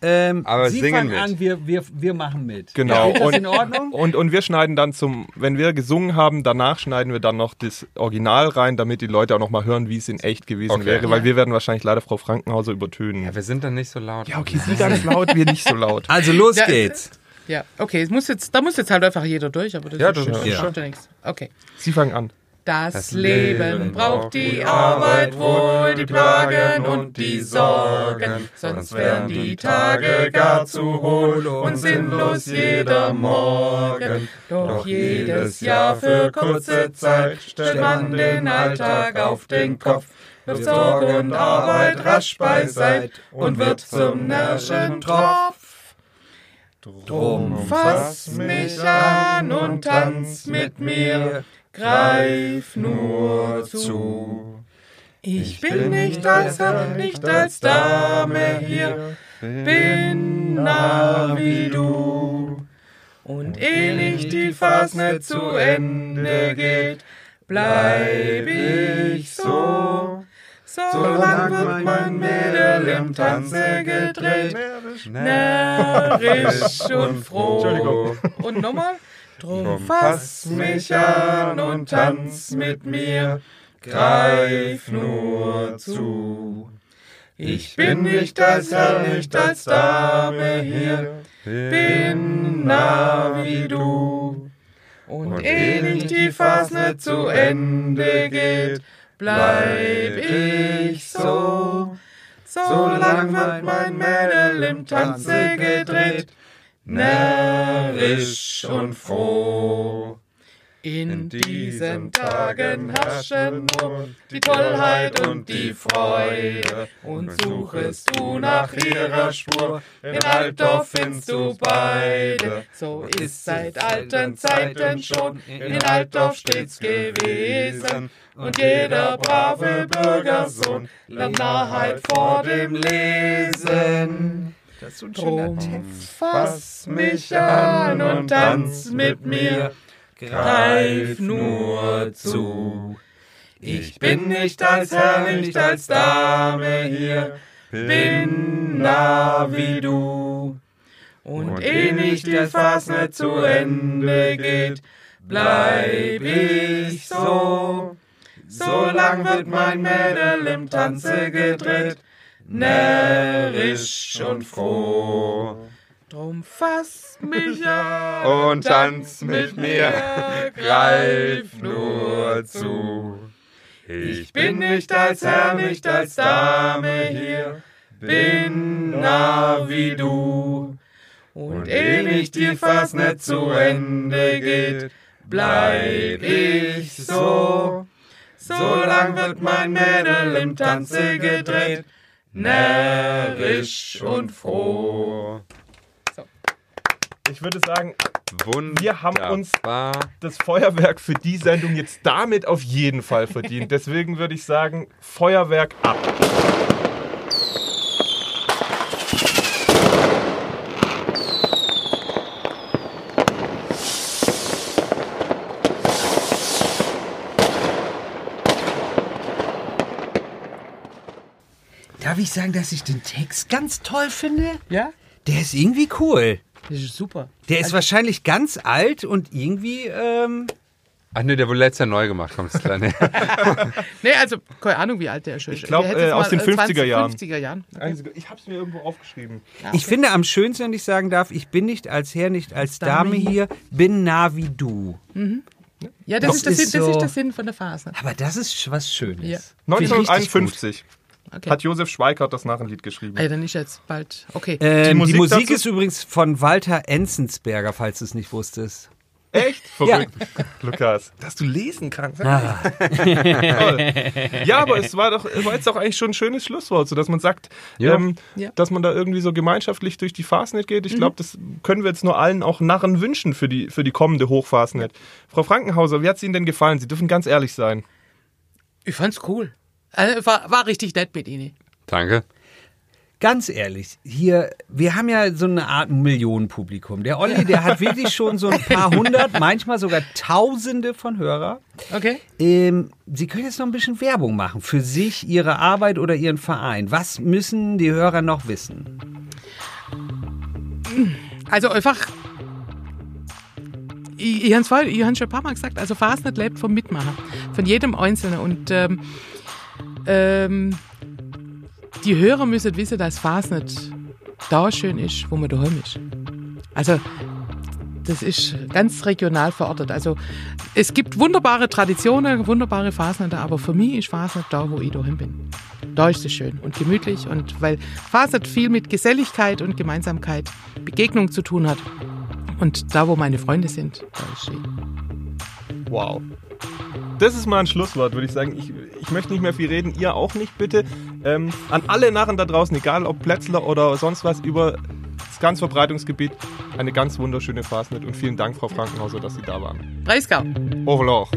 Ähm, Aber Sie singen fangen mit. an, wir, wir, wir machen mit. Genau. Das und, in Ordnung? Und, und wir schneiden dann zum, wenn wir gesungen haben, danach schneiden wir dann noch das Original rein, damit die Leute auch noch mal hören, wie es in echt gewesen Okay. wäre, weil wir werden wahrscheinlich leider Frau Frankenhauser übertönen. Ja, wir sind dann nicht so laut. Ja, okay, sie ganz laut, wir nicht so laut. <laughs> Also los Ja, geht's. Ja, okay, es muss jetzt, da muss jetzt halt einfach jeder durch, aber das Ja, ist das ja. ja nichts. Okay. Sie fangen an. Das Leben braucht die Arbeit wohl, die Plagen und die Sorgen, sonst wären die Tage gar zu hohl und sinnlos jeder Morgen. Doch jedes Jahr für kurze Zeit stellt man den Alltag auf den Kopf, wirft Sorge und Arbeit rasch beiseit und wird zum Nerventropf. Drum fass mich an und tanz mit mir, greif nur zu. Ich bin nicht als Herr, nicht als Dame hier, bin nah wie du. Und ehe nicht die Fasnet zu Ende geht, bleib ich so. Solang wird mein Mädel im Tanze gedreht, närrisch und froh. Und nochmal. Drum fass mich an und tanz mit mir, greif nur zu. Ich bin nicht als Herr, nicht als Dame hier, bin nah wie du. Und ehe nicht die Fasnet zu Ende geht, bleib ich so. Solang wird mein Mädel im Tanze gedreht, närrisch und froh. In diesen Tagen herrschen nur die Tollheit und die Freude. Und suchest du nach ihrer Spur, in Altdorf findest du beide. So ist seit alten Zeiten schon in Altdorf stets gewesen. Und jeder brave Bürgersohn lernt Narrheit vor dem Lesen. Drum fass mich an und tanz mit mir, greif nur zu. Ich bin nicht als Herr, nicht als Dame hier, bin nah wie du. Und ehe nicht die Fasnet zu Ende geht, bleib ich so. So lang wird mein Mädel im Tanze gedreht, närrisch und froh. Drum fass mich <laughs> an Und tanz mit mir, greif nur zu. Ich bin nicht als Herr, nicht als Dame hier, bin nah wie du. Und ehe nicht die Fasnet zu Ende geht, bleib ich so. So lang wird mein Mädel im Tanze gedreht, närrisch und froh. Ich würde sagen, Wunderbar. Wir haben uns- das Feuerwerk für die Sendung jetzt damit auf jeden Fall verdient. Deswegen würde ich sagen, Feuerwerk ab. Darf ich sagen, dass ich den Text ganz toll finde? Ja, Der ist irgendwie cool. das ist super. Der ist wahrscheinlich ganz alt und irgendwie, ähm, Ach nee, der wurde letztes Jahr neu gemacht, kommt es kleine. <laughs> Nee, also keine Ahnung, wie alt der ist. Ich glaub, Der hätte äh, aus den 50er Jahren. 50er Jahren. Ich habe es mir irgendwo aufgeschrieben. ich finde am schönsten, wenn ich sagen darf, ich bin nicht als Herr, nicht als Dame hier, bin nah wie du. Ja, das, Das ist, das, ist Sinn- das so- ist der Sinn von der Phase. Aber das ist was Schönes. Ja. Finde ich richtig 1951 Okay. hat Josef Schweikart das Narrenlied geschrieben. Ah, ja, dann ist jetzt bald. Okay. Ähm, die Musik Musik, dazu- ist übrigens von Walter Enzensberger, falls du es nicht wusstest. Echt? Verrückt. <laughs> Lukas, dass du lesen kannst. Ah. <laughs> Toll. Ja, aber es war doch war jetzt auch eigentlich schon ein schönes Schlusswort, so dass man sagt, Ja. ähm, Ja. dass man da irgendwie so gemeinschaftlich durch die Fastnet geht. Ich glaube, das können wir jetzt nur allen auch Narren wünschen für die, für die kommende Hochfastnet. Frau Frankenhauser, wie hat es Ihnen denn gefallen? Sie dürfen ganz ehrlich sein. Ich fand's cool. Also, war, war richtig nett mit Ihnen. Danke. Ganz ehrlich, hier, wir haben ja so eine Art Millionenpublikum. Der Olli, der hat wirklich schon so ein paar <laughs> hundert, manchmal sogar Tausende von Hörer. Okay. Ähm, Sie können jetzt noch ein bisschen Werbung machen für sich, Ihre Arbeit oder Ihren Verein. Was müssen die Hörer noch wissen? Also einfach. Ich, ich habe es vorhin- schon ein paar Mal gesagt, also Fastnet lebt vom Mitmachen, von jedem Einzelnen. Und ähm, ähm, die Hörer müssen wissen, dass Fastnet da schön ist, wo man daheim ist. Also das ist ganz regional verortet. Also es gibt wunderbare Traditionen, wunderbare Fasnet, aber für mich ist Fasnet da, wo ich daheim bin. Da ist es schön und gemütlich und weil Fasnet viel mit Geselligkeit und Gemeinsamkeit, Begegnung zu tun hat. Und da, wo meine Freunde sind, da ist sie. Wow. Das ist mal ein Schlusswort, würde ich sagen. Ich, ich möchte nicht mehr viel reden, ihr auch nicht, bitte. Ähm, an alle Narren da draußen, egal ob Plätzler oder sonst was, über das ganze Verbreitungsgebiet, eine ganz wunderschöne Fastnet und vielen Dank, Frau Frankenhauser, dass Sie da waren. Breisgau. Au revoir.